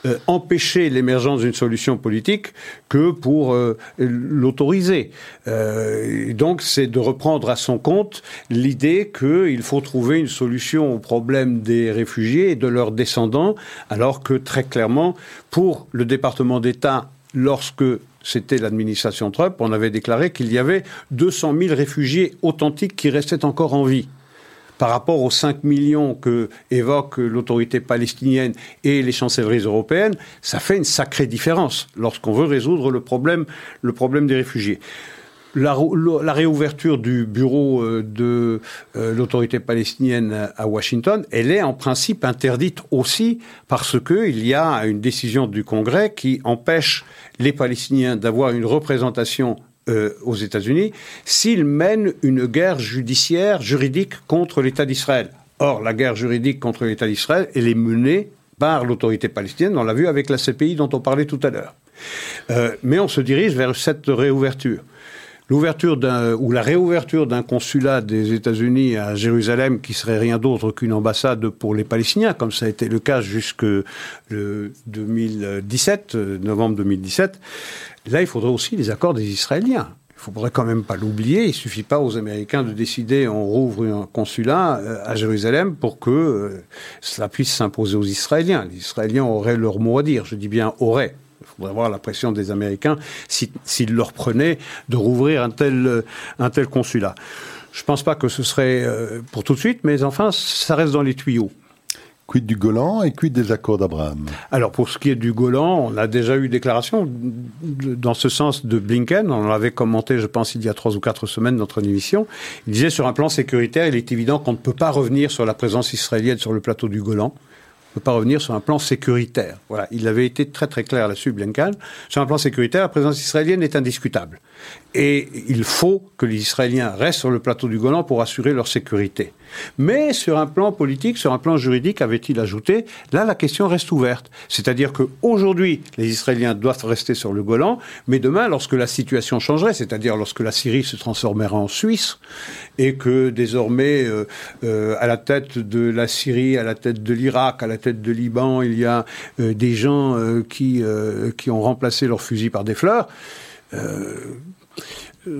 euh, empêcher l'émergence d'une solution politique que pour euh, l'autoriser. Euh, donc c'est de reprendre à son compte l'idée qu'il faut trouver une solution au problème des réfugiés et de leurs descendants, alors que très clairement, pour le département d'État, lorsque c'était l'administration Trump, on avait déclaré qu'il y avait 200 000 réfugiés authentiques qui restaient encore en vie par rapport aux 5 millions que évoque l'autorité palestinienne et les chancelleries européennes, ça fait une sacrée différence lorsqu'on veut résoudre le problème, le problème des réfugiés. La, réouverture du bureau euh, de euh, l'autorité palestinienne à Washington, elle est en principe interdite aussi parce qu'il y a une décision du Congrès qui empêche les Palestiniens d'avoir une représentation euh, aux États-Unis s'ils mènent une guerre judiciaire, juridique contre l'État d'Israël. Or, la guerre juridique contre l'État d'Israël, elle est menée par l'autorité palestinienne, on l'a vu avec la CPI dont on parlait tout à l'heure. Euh, mais on se dirige vers cette réouverture. L'ouverture ou la réouverture d'un consulat des États-Unis à Jérusalem qui serait rien d'autre qu'une ambassade pour les Palestiniens, comme ça a été le cas jusque le 2017, novembre 2017, Là, il faudrait aussi les accords des Israéliens. Il ne faudrait quand même pas l'oublier. Il ne suffit pas aux Américains de décider on rouvre un consulat euh, à Jérusalem pour que euh, cela puisse s'imposer aux Israéliens. Les Israéliens auraient leur mot à dire. Je dis bien auraient. Il faudrait voir la pression des Américains s'ils leur prenaient de rouvrir un tel, euh, un tel consulat. Je ne pense pas que ce serait pour tout de suite, mais enfin, ça reste dans les tuyaux. Quid du Golan et quid des accords d'Abraham? Alors pour ce qui est du Golan, on a déjà eu déclaration dans ce sens de Blinken. On l'avait commenté, je pense, il y a trois ou quatre semaines dans notre émission. Il disait sur un plan sécuritaire, il est évident qu'on ne peut pas revenir sur la présence israélienne sur le plateau du Golan ne peut pas revenir sur un plan sécuritaire. Voilà, il avait été très très clair là-dessus, Blinken. Sur un plan sécuritaire, la présence israélienne est indiscutable. Et il faut que les Israéliens restent sur le plateau du Golan pour assurer leur sécurité. Mais sur un plan politique, sur un plan juridique, avait-il ajouté, là la question reste ouverte. C'est-à-dire qu'aujourd'hui, les Israéliens doivent rester sur le Golan, mais demain, lorsque la situation changerait, c'est-à-dire lorsque la Syrie se transformerait en Suisse, et que désormais, euh, euh, à la tête de la Syrie, à la tête de l'Irak, à la tête de Liban, il y a euh, des gens qui, qui ont remplacé leurs fusils par des fleurs,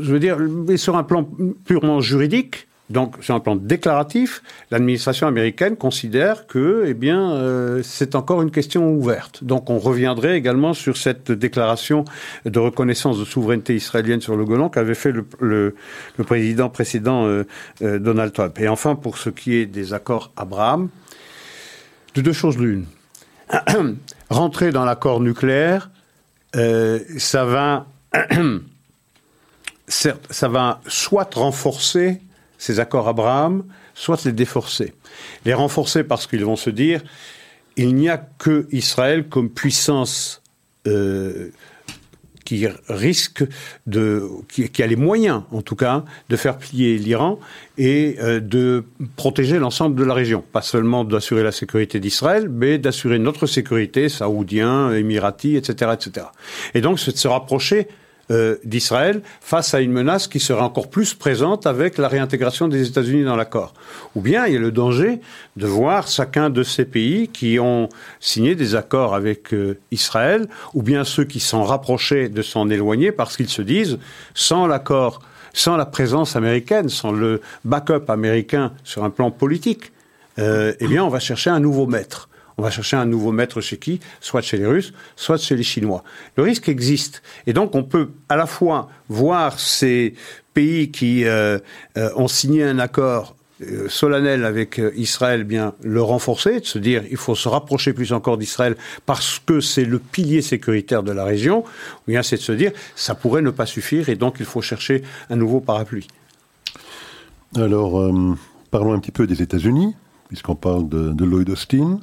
je veux dire, sur un plan purement juridique, donc sur un plan déclaratif, l'administration américaine considère que, eh bien, euh, c'est encore une question ouverte. Donc on reviendrait également sur cette déclaration de reconnaissance de souveraineté israélienne sur le Golan qu'avait fait le, le, président précédent euh, euh, Donald Trump. Et enfin, pour ce qui est des accords Abraham, de deux choses l'une. (clears throat) Rentrer dans l'accord nucléaire, ça va (clears throat) ça va soit renforcer ces accords Abraham, soit les déforcer. Les renforcer parce qu'ils vont se dire il n'y a que Israël comme puissance euh, qui risque de, qui, a les moyens, en tout cas, de faire plier l'Iran et euh, de protéger l'ensemble de la région. Pas seulement d'assurer la sécurité d'Israël, mais d'assurer notre sécurité, saoudien, émirati, etc., etc. Et donc, c'est de se rapprocher euh, d'Israël face à une menace qui serait encore plus présente avec la réintégration des États-Unis dans l'accord. Ou bien il y a le danger de voir chacun de ces pays qui ont signé des accords avec euh, Israël, ou bien ceux qui s'en rapprochaient de s'en éloigner parce qu'ils se disent, sans l'accord, sans la présence américaine, sans le backup américain sur un plan politique, euh, eh bien on va chercher un nouveau maître. On va chercher un nouveau maître chez qui? Soit chez les Russes, soit chez les Chinois. Le risque existe. Et donc on peut à la fois voir ces pays qui euh, euh, ont signé un accord euh, solennel avec Israël, bien le renforcer, de se dire il faut se rapprocher plus encore d'Israël parce que c'est le pilier sécuritaire de la région, ou bien c'est de se dire ça pourrait ne pas suffire et donc il faut chercher un nouveau parapluie. Alors, parlons un petit peu des États-Unis, puisqu'on parle de, de Lloyd Austin.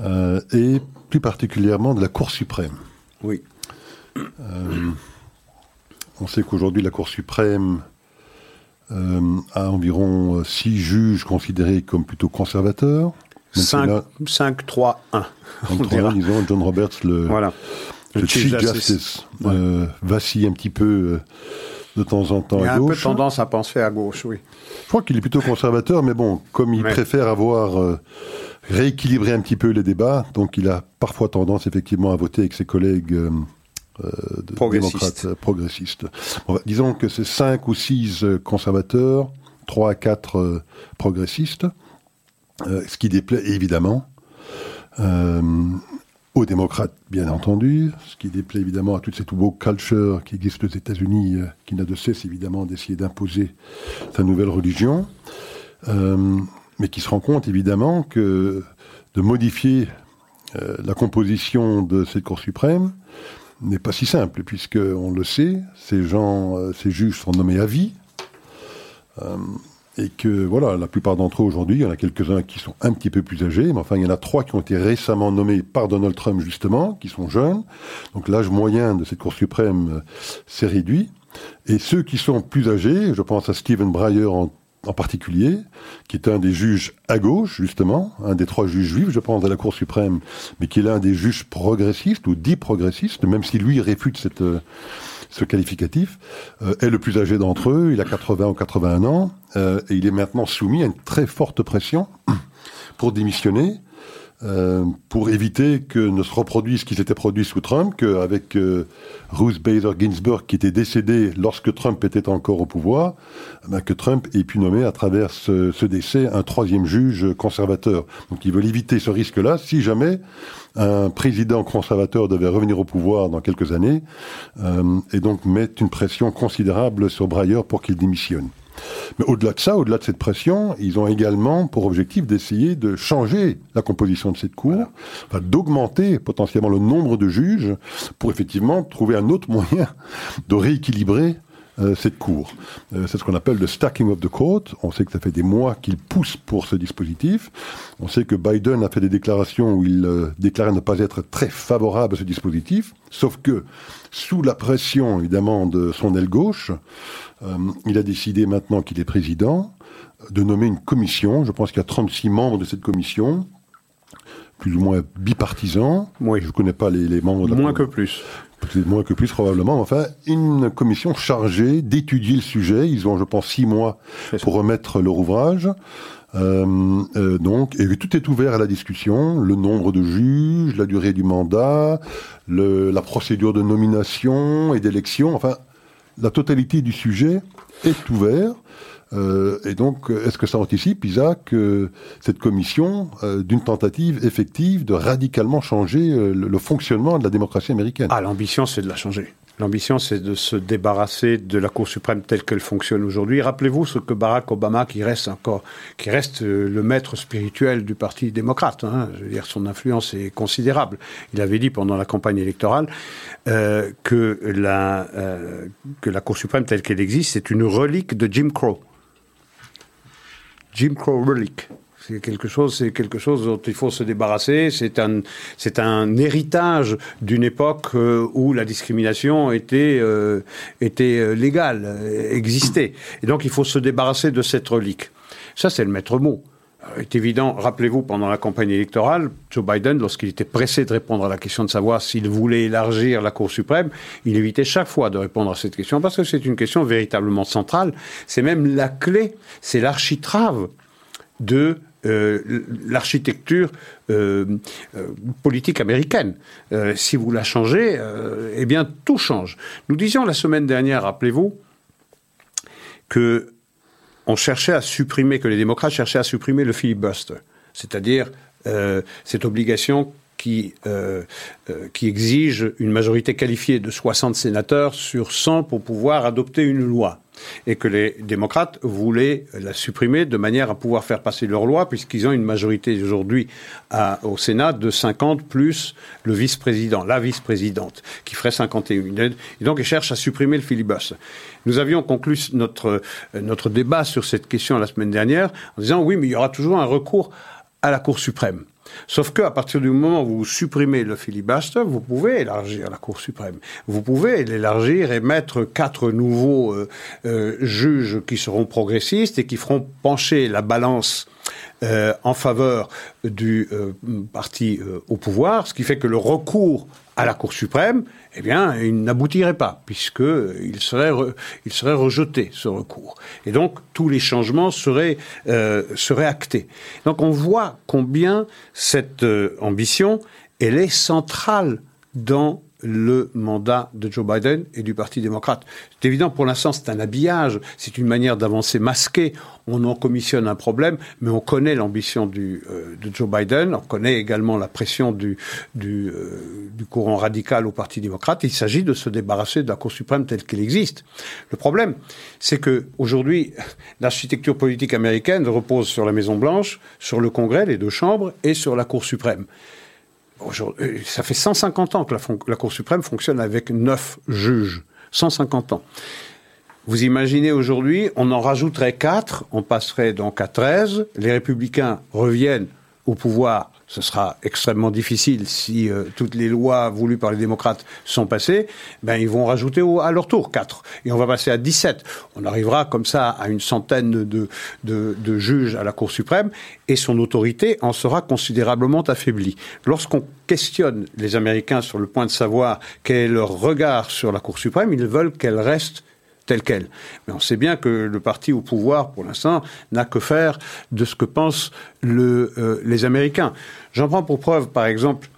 Euh, et plus particulièrement de la Cour suprême. Oui. Euh, on sait qu'aujourd'hui, la Cour suprême euh, a environ six juges considérés comme plutôt conservateurs. 5, 5, 3, 1. disons, John Roberts, le, voilà. le, Chief Justice, vacille un petit peu de temps en temps il a un peu tendance à penser à gauche, oui. Je crois qu'il est plutôt conservateur, mais bon, comme il préfère avoir rééquilibrer un petit peu les débats. Donc il a parfois tendance effectivement à voter avec ses collègues euh, euh démocrates euh, progressistes. Bah, disons que c'est cinq ou six euh, conservateurs, trois à quatre progressistes, ce qui déplaît évidemment aux démocrates, bien entendu, ce qui déplaît évidemment à toute cette woke culture qui existe aux États-Unis, qui n'a de cesse évidemment d'essayer d'imposer sa nouvelle religion mais qui se rend compte évidemment que de modifier euh, la composition de cette Cour suprême n'est pas si simple, puisque on le sait, ces gens, euh, ces juges sont nommés à vie, euh, et que voilà, la plupart d'entre eux aujourd'hui, il y en a quelques-uns qui sont un petit peu plus âgés, mais enfin il y en a trois qui ont été récemment nommés par Donald Trump justement, qui sont jeunes, donc l'âge moyen de cette Cour suprême s'est réduit. Et ceux qui sont plus âgés, je pense à Stephen Breyer en en particulier, qui est un des juges à gauche, justement, un des trois juges juifs, je pense, de la Cour suprême, mais qui est l'un des juges progressistes, ou dits progressistes, même si lui réfute euh, ce qualificatif, euh, est le plus âgé d'entre eux, il a 80 ou 81 ans, euh, et il est maintenant soumis à une très forte pression pour démissionner, euh, pour éviter que ne se reproduise ce qui s'était produit sous Trump, qu'avec euh, Ruth Bader Ginsburg qui était décédée lorsque Trump était encore au pouvoir, eh ben, que Trump ait pu nommer à travers ce, décès un troisième juge conservateur. Donc ils veulent éviter ce risque-là si jamais un président conservateur devait revenir au pouvoir dans quelques années, euh, et donc mettre une pression considérable sur Breyer pour qu'il démissionne. Mais au-delà de ça, au-delà de cette pression, ils ont également pour objectif d'essayer de changer la composition de cette cour, enfin, d'augmenter potentiellement le nombre de juges pour effectivement trouver un autre (laughs) moyen de rééquilibrer euh, cette cour. Euh, c'est ce qu'on appelle le stacking of the court. On sait que ça fait des mois qu'il pousse pour ce dispositif. On sait que Biden a fait des déclarations où il euh, déclarait ne pas être très favorable à ce dispositif, sauf que sous la pression évidemment de son aile gauche, il a décidé maintenant qu'il est président de nommer une commission. Je pense qu'il y a 36 membres de cette commission plus ou moins bipartisans. Oui. Je ne connais pas les, les membres. De la moins que plus peut-être moins que plus probablement, enfin, une commission chargée d'étudier le sujet. Ils ont, je pense, six mois pour remettre leur ouvrage. Euh, euh, donc, et tout est ouvert à la discussion. Le nombre de juges, la durée du mandat, le, la procédure de nomination et d'élection. Enfin, la totalité du sujet est ouvert. Euh, et donc, est-ce que ça anticipe, Isaac, cette commission euh, d'une tentative effective de radicalement changer euh, le, fonctionnement de la démocratie américaine? Ah, l'ambition, c'est de la changer. L'ambition, c'est de se débarrasser de la Cour suprême telle qu'elle fonctionne aujourd'hui. Rappelez-vous ce que Barack Obama, qui reste encore, qui reste le maître spirituel du Parti démocrate, hein, je veux dire, son influence est considérable. Il avait dit pendant la campagne électorale que la que la Cour suprême telle qu'elle existe, c'est une relique de Jim Crow. Jim Crow relic. C'est quelque chose, c'est quelque chose dont il faut se débarrasser. C'est un, c'est un héritage d'une époque euh, où la discrimination était, euh, était euh, légale, existait. Et donc il faut se débarrasser de cette relique. Ça, c'est le maître mot. évident, rappelez-vous, pendant la campagne électorale, Joe Biden, lorsqu'il était pressé de répondre à la question de savoir s'il voulait élargir la Cour suprême, il évitait chaque fois de répondre à cette question parce que c'est une question véritablement centrale. C'est même la clé, c'est l'architrave de l'architecture euh, politique américaine. si vous la changez, eh bien tout change. Nous disions la semaine dernière, rappelez-vous, que les démocrates cherchaient à supprimer le filibuster, c'est-à-dire euh, cette obligation qui, euh, euh, qui exige une majorité qualifiée de 60 sénateurs sur 100 pour pouvoir adopter une loi. Et que les démocrates voulaient la supprimer de manière à pouvoir faire passer leur loi, puisqu'ils ont une majorité aujourd'hui au Sénat de 50 plus le vice-président, la vice-présidente, qui ferait 51. Et donc ils cherchent à supprimer le filibuster. Nous avions conclu notre, notre débat sur cette question la semaine dernière en disant oui, mais il y aura toujours un recours à la Cour suprême. Sauf qu'à partir du moment où vous supprimez le filibuster, vous pouvez élargir la Cour suprême. Vous pouvez l'élargir et mettre quatre nouveaux euh, euh, juges qui seront progressistes et qui feront pencher la balance euh, en faveur du parti au pouvoir, ce qui fait que le recours à la Cour suprême, eh bien, il n'aboutirait pas, puisqu'il serait, serait rejeté, ce recours. Et donc, tous les changements seraient, euh, seraient actés. Donc, on voit combien cette euh, ambition, elle est centrale dans le mandat de Joe Biden et du Parti démocrate. C'est évident, pour l'instant, c'est un habillage, c'est une manière d'avancer masquée. On en commissionne un problème, mais on connaît l'ambition euh, de Joe Biden, on connaît également la pression du, du, euh, du courant radical au Parti démocrate. Il s'agit de se débarrasser de la Cour suprême telle qu'elle existe. Le problème, c'est que aujourd'hui, l'architecture politique américaine repose sur la Maison Blanche, sur le Congrès, les deux chambres, et sur la Cour suprême. Ça fait 150 ans que la, Cour suprême fonctionne avec 9 juges. 150 ans. Vous imaginez aujourd'hui, on en rajouterait 4, on passerait donc à 13, les républicains reviennent au pouvoir ce sera extrêmement difficile si euh, toutes les lois voulues par les démocrates sont passées, ben ils vont rajouter à leur tour 4. Et on va passer à 17. On arrivera comme ça à une centaine de, juges à la Cour suprême et son autorité en sera considérablement affaiblie. Lorsqu'on questionne les Américains sur le point de savoir quel est leur regard sur la Cour suprême, ils veulent qu'elle reste telle qu'elle. Mais on sait bien que le parti au pouvoir, pour l'instant, n'a que faire de ce que pensent euh, les Américains. J'en prends pour preuve, par exemple,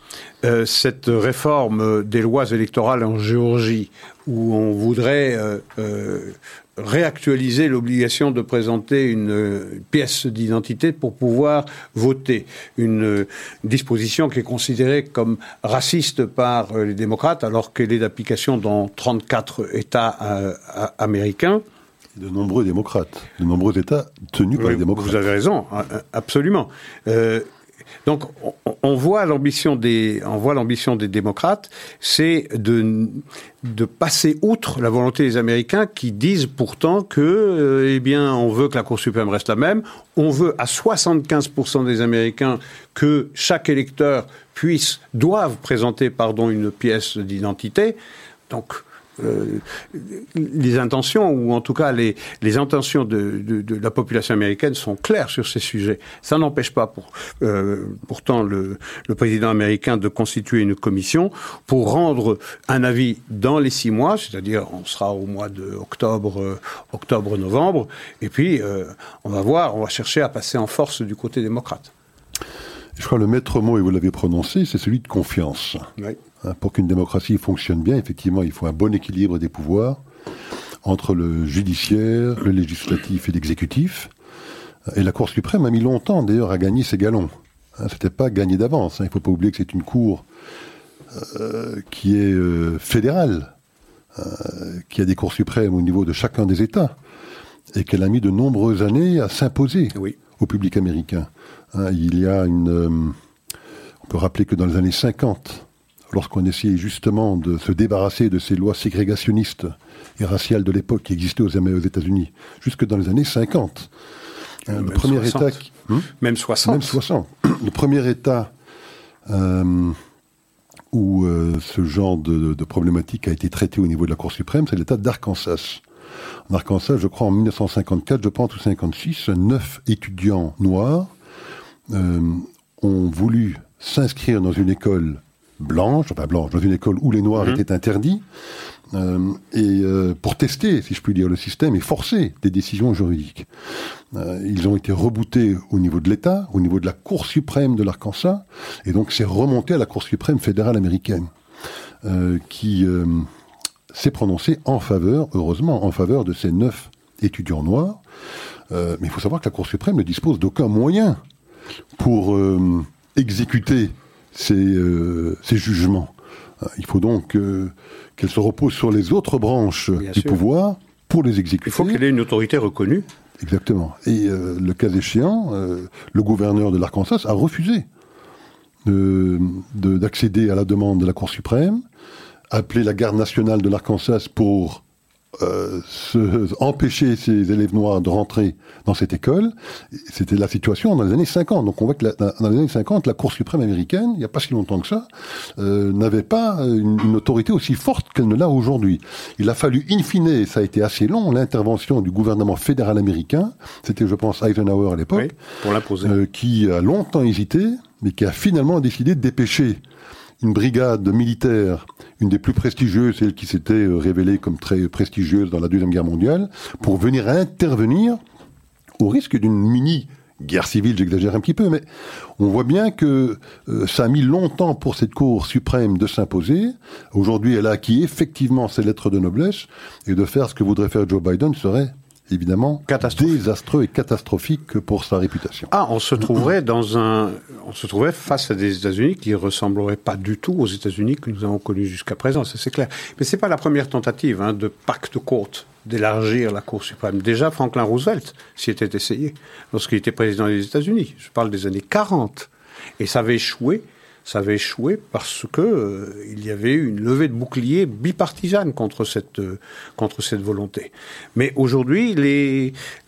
euh, cette réforme des lois électorales en Géorgie, où on voudrait euh, réactualiser l'obligation de présenter une pièce d'identité pour pouvoir voter. Une disposition qui est considérée comme raciste par les démocrates, alors qu'elle est d'application dans 34 États euh, américains. De nombreux démocrates, de nombreux États tenus par les démocrates. Vous avez raison, hein, absolument. Euh, donc, on, voit l'ambition des, démocrates, c'est de, de passer outre la volonté des Américains qui disent pourtant que, euh, eh bien, on veut que la Cour suprême reste la même. On veut à 75% des Américains que chaque électeur puisse, doive présenter, pardon, une pièce d'identité. Donc, euh, les intentions, ou en tout cas les, les intentions de, de, de, la population américaine sont claires sur ces sujets. Ça n'empêche pas pour, euh, pourtant le, le, président américain de constituer une commission pour rendre un avis dans les six mois, c'est-à-dire on sera au mois de octobre, euh, octobre-novembre, et puis on va voir, on va chercher à passer en force du côté démocrate. Je crois que le maître mot, et vous l'avez prononcé, c'est celui de confiance. Oui. Hein, pour qu'une démocratie fonctionne bien, effectivement, il faut un bon équilibre des pouvoirs entre le judiciaire, le législatif et l'exécutif. Et la Cour suprême a mis longtemps, d'ailleurs, à gagner ses galons. Hein, C'était pas gagné d'avance. Hein. Il ne faut pas oublier que c'est une Cour euh, qui est euh, fédérale, euh, qui a des cours suprêmes au niveau de chacun des États, et qu'elle a mis de nombreuses années à s'imposer oui. au public américain. Hein, il y a une... Euh, on peut rappeler que dans les années 50, lorsqu'on essayait justement de se débarrasser de ces lois ségrégationnistes et raciales de l'époque qui existaient aux, aux États-Unis, jusque dans les années 50. Euh, le premier 60. État, qui, même 60, même 60. (clears throat) Le premier État euh, où euh, ce genre de, de, problématique a été traité au niveau de la Cour suprême, c'est l'État d'Arkansas. En Arkansas, je crois en 1954, je pense, ou 56, neuf étudiants noirs ont voulu s'inscrire dans une école blanche, enfin blanche, dans une école où les noirs mhm. étaient interdits, euh, et euh, pour tester, si je puis dire, le système et forcer des décisions juridiques. Euh, ils ont été rebootés au niveau de l'État, au niveau de la Cour suprême de l'Arkansas, et donc c'est remonté à la Cour suprême fédérale américaine, qui s'est prononcée en faveur, heureusement, en faveur de ces neuf étudiants noirs. mais il faut savoir que la Cour suprême ne dispose d'aucun moyen pour exécuter ces, ces jugements. Il faut donc qu'elle se repose sur les autres branches du pouvoir pour les exécuter. Il faut qu'elle ait une autorité reconnue. Exactement. Et euh, le cas échéant, euh, le gouverneur de l'Arkansas a refusé d'accéder à la demande de la Cour suprême, appelé la garde nationale de l'Arkansas pour euh, empêcher ces élèves noirs de rentrer dans cette école. C'était la situation dans les années 50. Donc on voit que dans les années 50, la Cour suprême américaine, il n'y a pas si longtemps que ça, euh, n'avait pas une, autorité aussi forte qu'elle ne l'a aujourd'hui. Il a fallu, in fine, ça a été assez long, l'intervention du gouvernement fédéral américain, c'était je pense Eisenhower à l'époque, euh, qui a longtemps hésité, mais qui a finalement décidé de dépêcher une brigade militaire, une des plus prestigieuses, celle qui s'était euh, révélée comme très prestigieuse dans la Deuxième Guerre mondiale, pour venir intervenir au risque d'une mini guerre civile, j'exagère un petit peu, mais on voit bien que euh, ça a mis longtemps pour cette Cour suprême de s'imposer. Aujourd'hui, elle a acquis effectivement ses lettres de noblesse, et de faire ce que voudrait faire Joe Biden serait évidemment désastreux et catastrophique pour sa réputation. Ah, on se trouverait dans un, on se trouverait face à des États-Unis qui ressembleraient pas du tout aux États-Unis que nous avons connus jusqu'à présent, ça c'est clair. Mais c'est pas la première tentative hein, de pacte courte d'élargir la Cour suprême. Déjà, Franklin Roosevelt s'y était essayé lorsqu'il était président des États-Unis. Je parle des années 40. Et ça avait échoué ça avait échoué parce que euh, il y avait une levée de bouclier bipartisane contre cette euh, contre cette volonté. Mais aujourd'hui,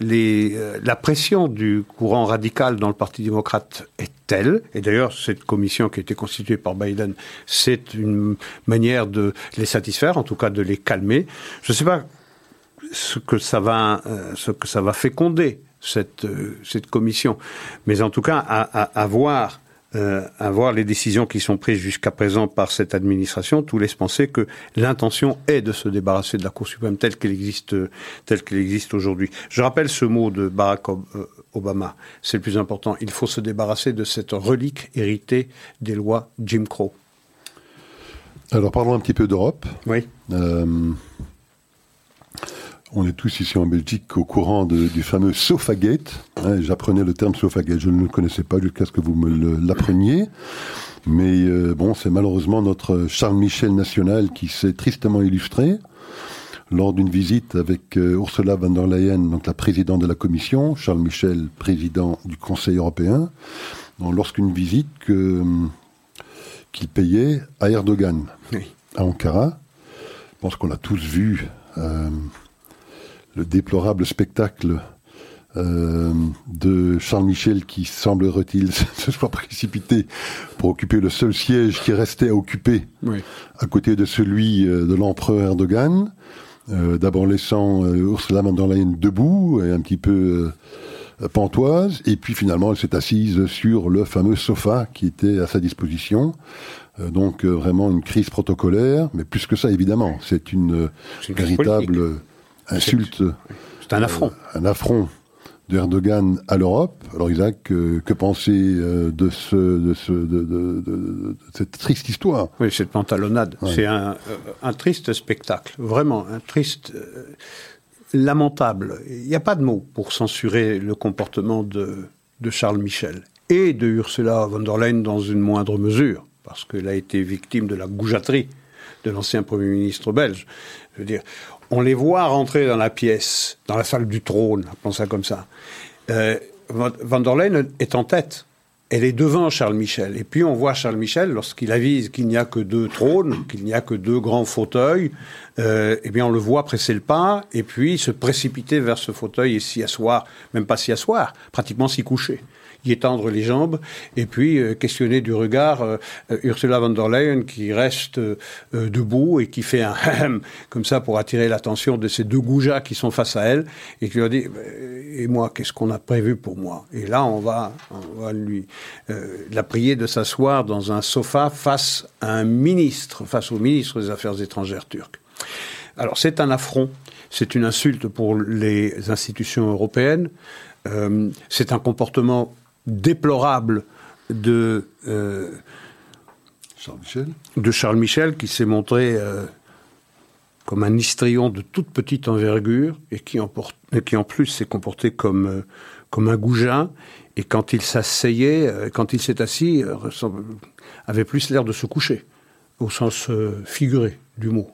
euh, la pression du courant radical dans le Parti démocrate est telle, et d'ailleurs cette commission qui a été constituée par Biden, c'est une manière de les satisfaire, en tout cas de les calmer. Je ne sais pas ce que ça va ce que ça va féconder cette cette commission, mais en tout cas à, à, à voir euh, à voir les décisions qui sont prises jusqu'à présent par cette administration, tout laisse penser que l'intention est de se débarrasser de la Cour suprême telle qu'elle existe, telle qu'elle existe aujourd'hui. Je rappelle ce mot de Barack euh, Obama, c'est le plus important. Il faut se débarrasser de cette relique héritée des lois Jim Crow. Alors parlons un petit peu d'Europe. Oui. Euh, on est tous ici en Belgique au courant du fameux Sofagate. Hein, j'apprenais le terme Sofagate, je ne le connaissais pas jusqu'à ce que vous me l'appreniez. Mais euh, bon, c'est malheureusement notre Charles Michel national qui s'est tristement illustré lors d'une visite avec euh, Ursula von der Leyen, donc la présidente de la Commission, Charles Michel, président du Conseil européen, lorsqu'une visite qu'il payait à Erdogan, à Ankara. Je pense qu'on a tous vu euh, le déplorable spectacle euh, de Charles Michel qui semblerait-il (laughs) se soit précipité pour occuper le seul siège qui restait à occuper à côté de celui euh, de l'empereur Erdogan, euh, d'abord laissant Ursula von der Leyen debout et un petit peu pantoise, et puis finalement elle s'est assise sur le fameux sofa qui était à sa disposition. donc vraiment une crise protocolaire, mais plus que ça évidemment, c'est une, véritable insulte. C'est un affront. Euh, un affront d'Erdogan à l'Europe. Alors Isaac, euh, que penser euh, de, ce, de, ce, de, cette triste histoire? Oui, cette pantalonnade. C'est un, un, triste spectacle, vraiment, un triste, lamentable. Il n'y a pas de mots pour censurer le comportement de, de Charles Michel et de Ursula von der Leyen dans une moindre mesure, parce qu'elle a été victime de la goujaterie de l'ancien Premier ministre belge. Je veux dire, on les voit rentrer dans la pièce, dans la salle du trône, appelons ça comme ça. Euh, Van der Leyen est en tête. Elle est devant Charles Michel. Et puis on voit Charles Michel, lorsqu'il avise qu'il n'y a que deux trônes, qu'il n'y a que deux grands fauteuils, euh, eh bien on le voit presser le pas et puis se précipiter vers ce fauteuil et s'y asseoir, même pas s'y asseoir, pratiquement s'y coucher. Y étendre les jambes, et puis euh, questionner du regard euh, Ursula von der Leyen qui reste debout et qui fait un (laughs) comme ça pour attirer l'attention de ces deux goujats qui sont face à elle, et qui leur dit Et moi, qu'est-ce qu'on a prévu pour moi? Et là, on va, on va lui la prier de s'asseoir dans un sofa face à un ministre, face au ministre des Affaires étrangères turc. Alors c'est un affront, c'est une insulte pour les institutions européennes, euh, c'est un comportement déplorable de, euh, Charles Michel. de Charles Michel qui s'est montré euh, comme un histrion de toute petite envergure et qui en, qui en plus s'est comporté comme, comme un goujat et quand il s'asseyait, quand il s'est assis, avait plus l'air de se coucher au sens figuré du mot.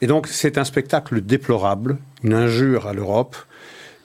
Et donc c'est un spectacle déplorable, une injure à l'Europe,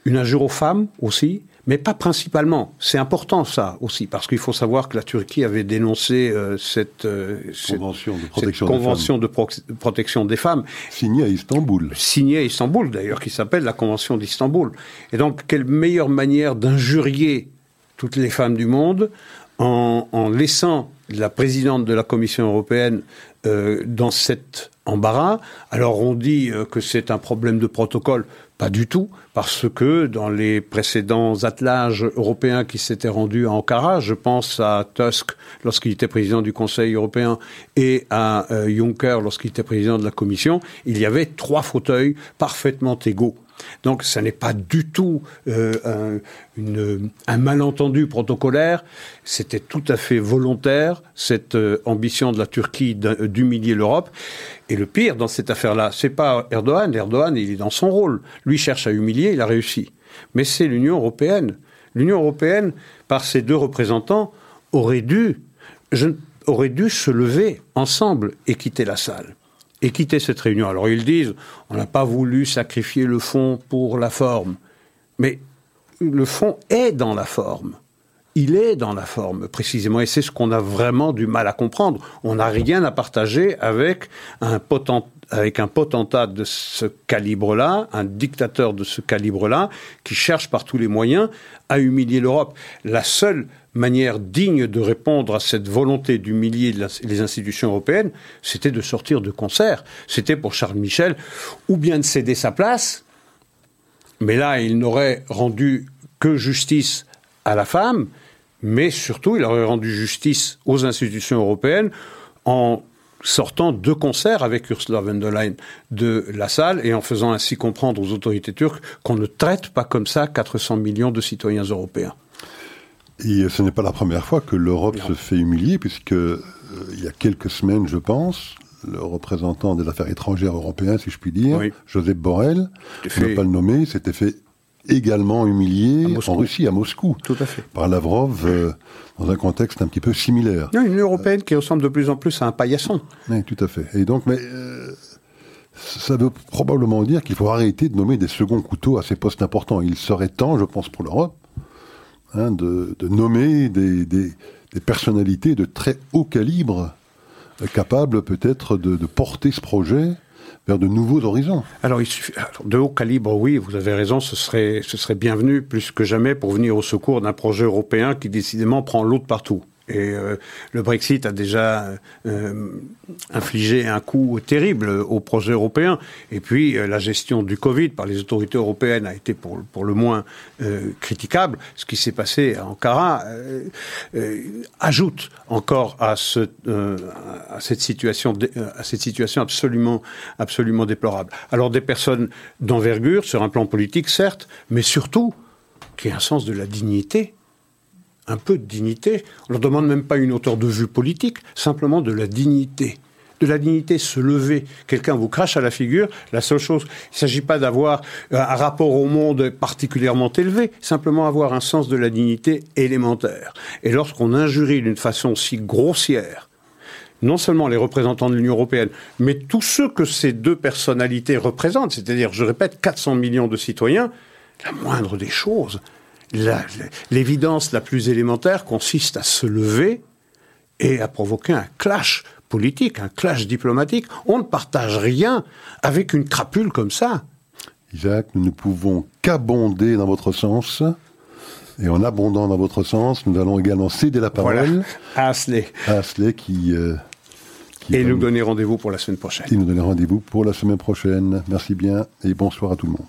une injure aux femmes aussi, mais pas principalement. C'est important ça aussi, parce qu'il faut savoir que la Turquie avait dénoncé euh, cette, euh, convention, de protection, convention de protection des femmes. Signée à Istanbul. Signée à Istanbul d'ailleurs, qui s'appelle la Convention d'Istanbul. Et donc quelle meilleure manière d'injurier toutes les femmes du monde en, en laissant la présidente de la Commission européenne euh, dans cet embarras? Alors on dit que c'est un problème de protocole, pas du tout, parce que dans les précédents attelages européens qui s'étaient rendus à Ankara, je pense à Tusk lorsqu'il était président du Conseil européen et à euh, Juncker lorsqu'il était président de la Commission, il y avait trois fauteuils parfaitement égaux. Donc, ce n'est pas du tout euh, un, malentendu protocolaire. C'était tout à fait volontaire cette euh, ambition de la Turquie d'humilier l'Europe. Et le pire dans cette affaire-là, c'est pas Erdogan. Erdogan, il est dans son rôle. Lui cherche à humilier, il a réussi. Mais c'est l'Union européenne. L'Union européenne, par ses deux représentants, aurait dû, aurait dû se lever ensemble et quitter la salle et quitter cette réunion. Alors ils disent, on n'a pas voulu sacrifier le fond pour la forme. Mais le fond est dans la forme. Il est dans la forme, précisément, et c'est ce qu'on a vraiment du mal à comprendre. On n'a rien à partager avec un, avec un potentat de ce calibre-là, un dictateur de ce calibre-là, qui cherche par tous les moyens à humilier l'Europe. La seule manière digne de répondre à cette volonté d'humilier les institutions européennes, c'était de sortir de concert. C'était pour Charles Michel ou bien de céder sa place, mais là, il n'aurait rendu que justice à la femme, mais surtout, il aurait rendu justice aux institutions européennes en sortant de concert avec Ursula von der Leyen de la salle et en faisant ainsi comprendre aux autorités turques qu'on ne traite pas comme ça 400 millions de citoyens européens. Et ce n'est pas la première fois que l'Europe se fait humilier, puisque euh, il y a quelques semaines, je pense, le représentant des affaires étrangères européen, si je puis dire, Joseph Borrell, ne pas le nommer, s'était fait également humilié en Russie, à Moscou, Tout à fait. par Lavrov, euh, dans un contexte un petit peu similaire. une Union européenne qui ressemble de plus en plus à un paillasson. Oui, tout à fait. Et donc, mais euh, ça veut probablement dire qu'il faut arrêter de nommer des seconds couteaux à ces postes importants. Il serait temps, je pense, pour l'Europe, Hein, de, nommer des, personnalités de très haut calibre euh, capables peut-être de, porter ce projet vers de nouveaux horizons. Alors, de haut calibre, oui, vous avez raison, ce serait, ce serait bienvenu plus que jamais pour venir au secours d'un projet européen qui décidément prend l'autre partout. Et euh, le Brexit a déjà euh, infligé un coup terrible au projet européen. Et puis euh, la gestion du Covid par les autorités européennes a été pour, le moins critiquable. Ce qui s'est passé à Ankara ajoute encore à, ce, à, cette situation, à cette situation absolument, absolument déplorable. Alors des personnes d'envergure sur un plan politique, certes, mais surtout qui a un sens de la dignité un peu de dignité. On ne leur demande même pas une hauteur de vue politique, simplement de la dignité. De la dignité, se lever. Quelqu'un vous crache à la figure. La seule chose, il ne s'agit pas d'avoir un rapport au monde particulièrement élevé, simplement avoir un sens de la dignité élémentaire. Et lorsqu'on injurie d'une façon si grossière, non seulement les représentants de l'Union européenne, mais tous ceux que ces deux personnalités représentent, c'est-à-dire, je répète, 400 millions de citoyens, la moindre des choses, l'évidence la, plus élémentaire consiste à se lever et à provoquer un clash politique, un clash diplomatique. On ne partage rien avec une crapule comme ça. Isaac, nous ne pouvons qu'abonder dans votre sens Et en abondant dans votre sens, nous allons également céder la parole (laughs) à Asley. À qui, euh, qui et nous donner rendez-vous pour la semaine prochaine. Qui nous donner rendez-vous pour la semaine prochaine. Merci bien et bonsoir à tout le monde.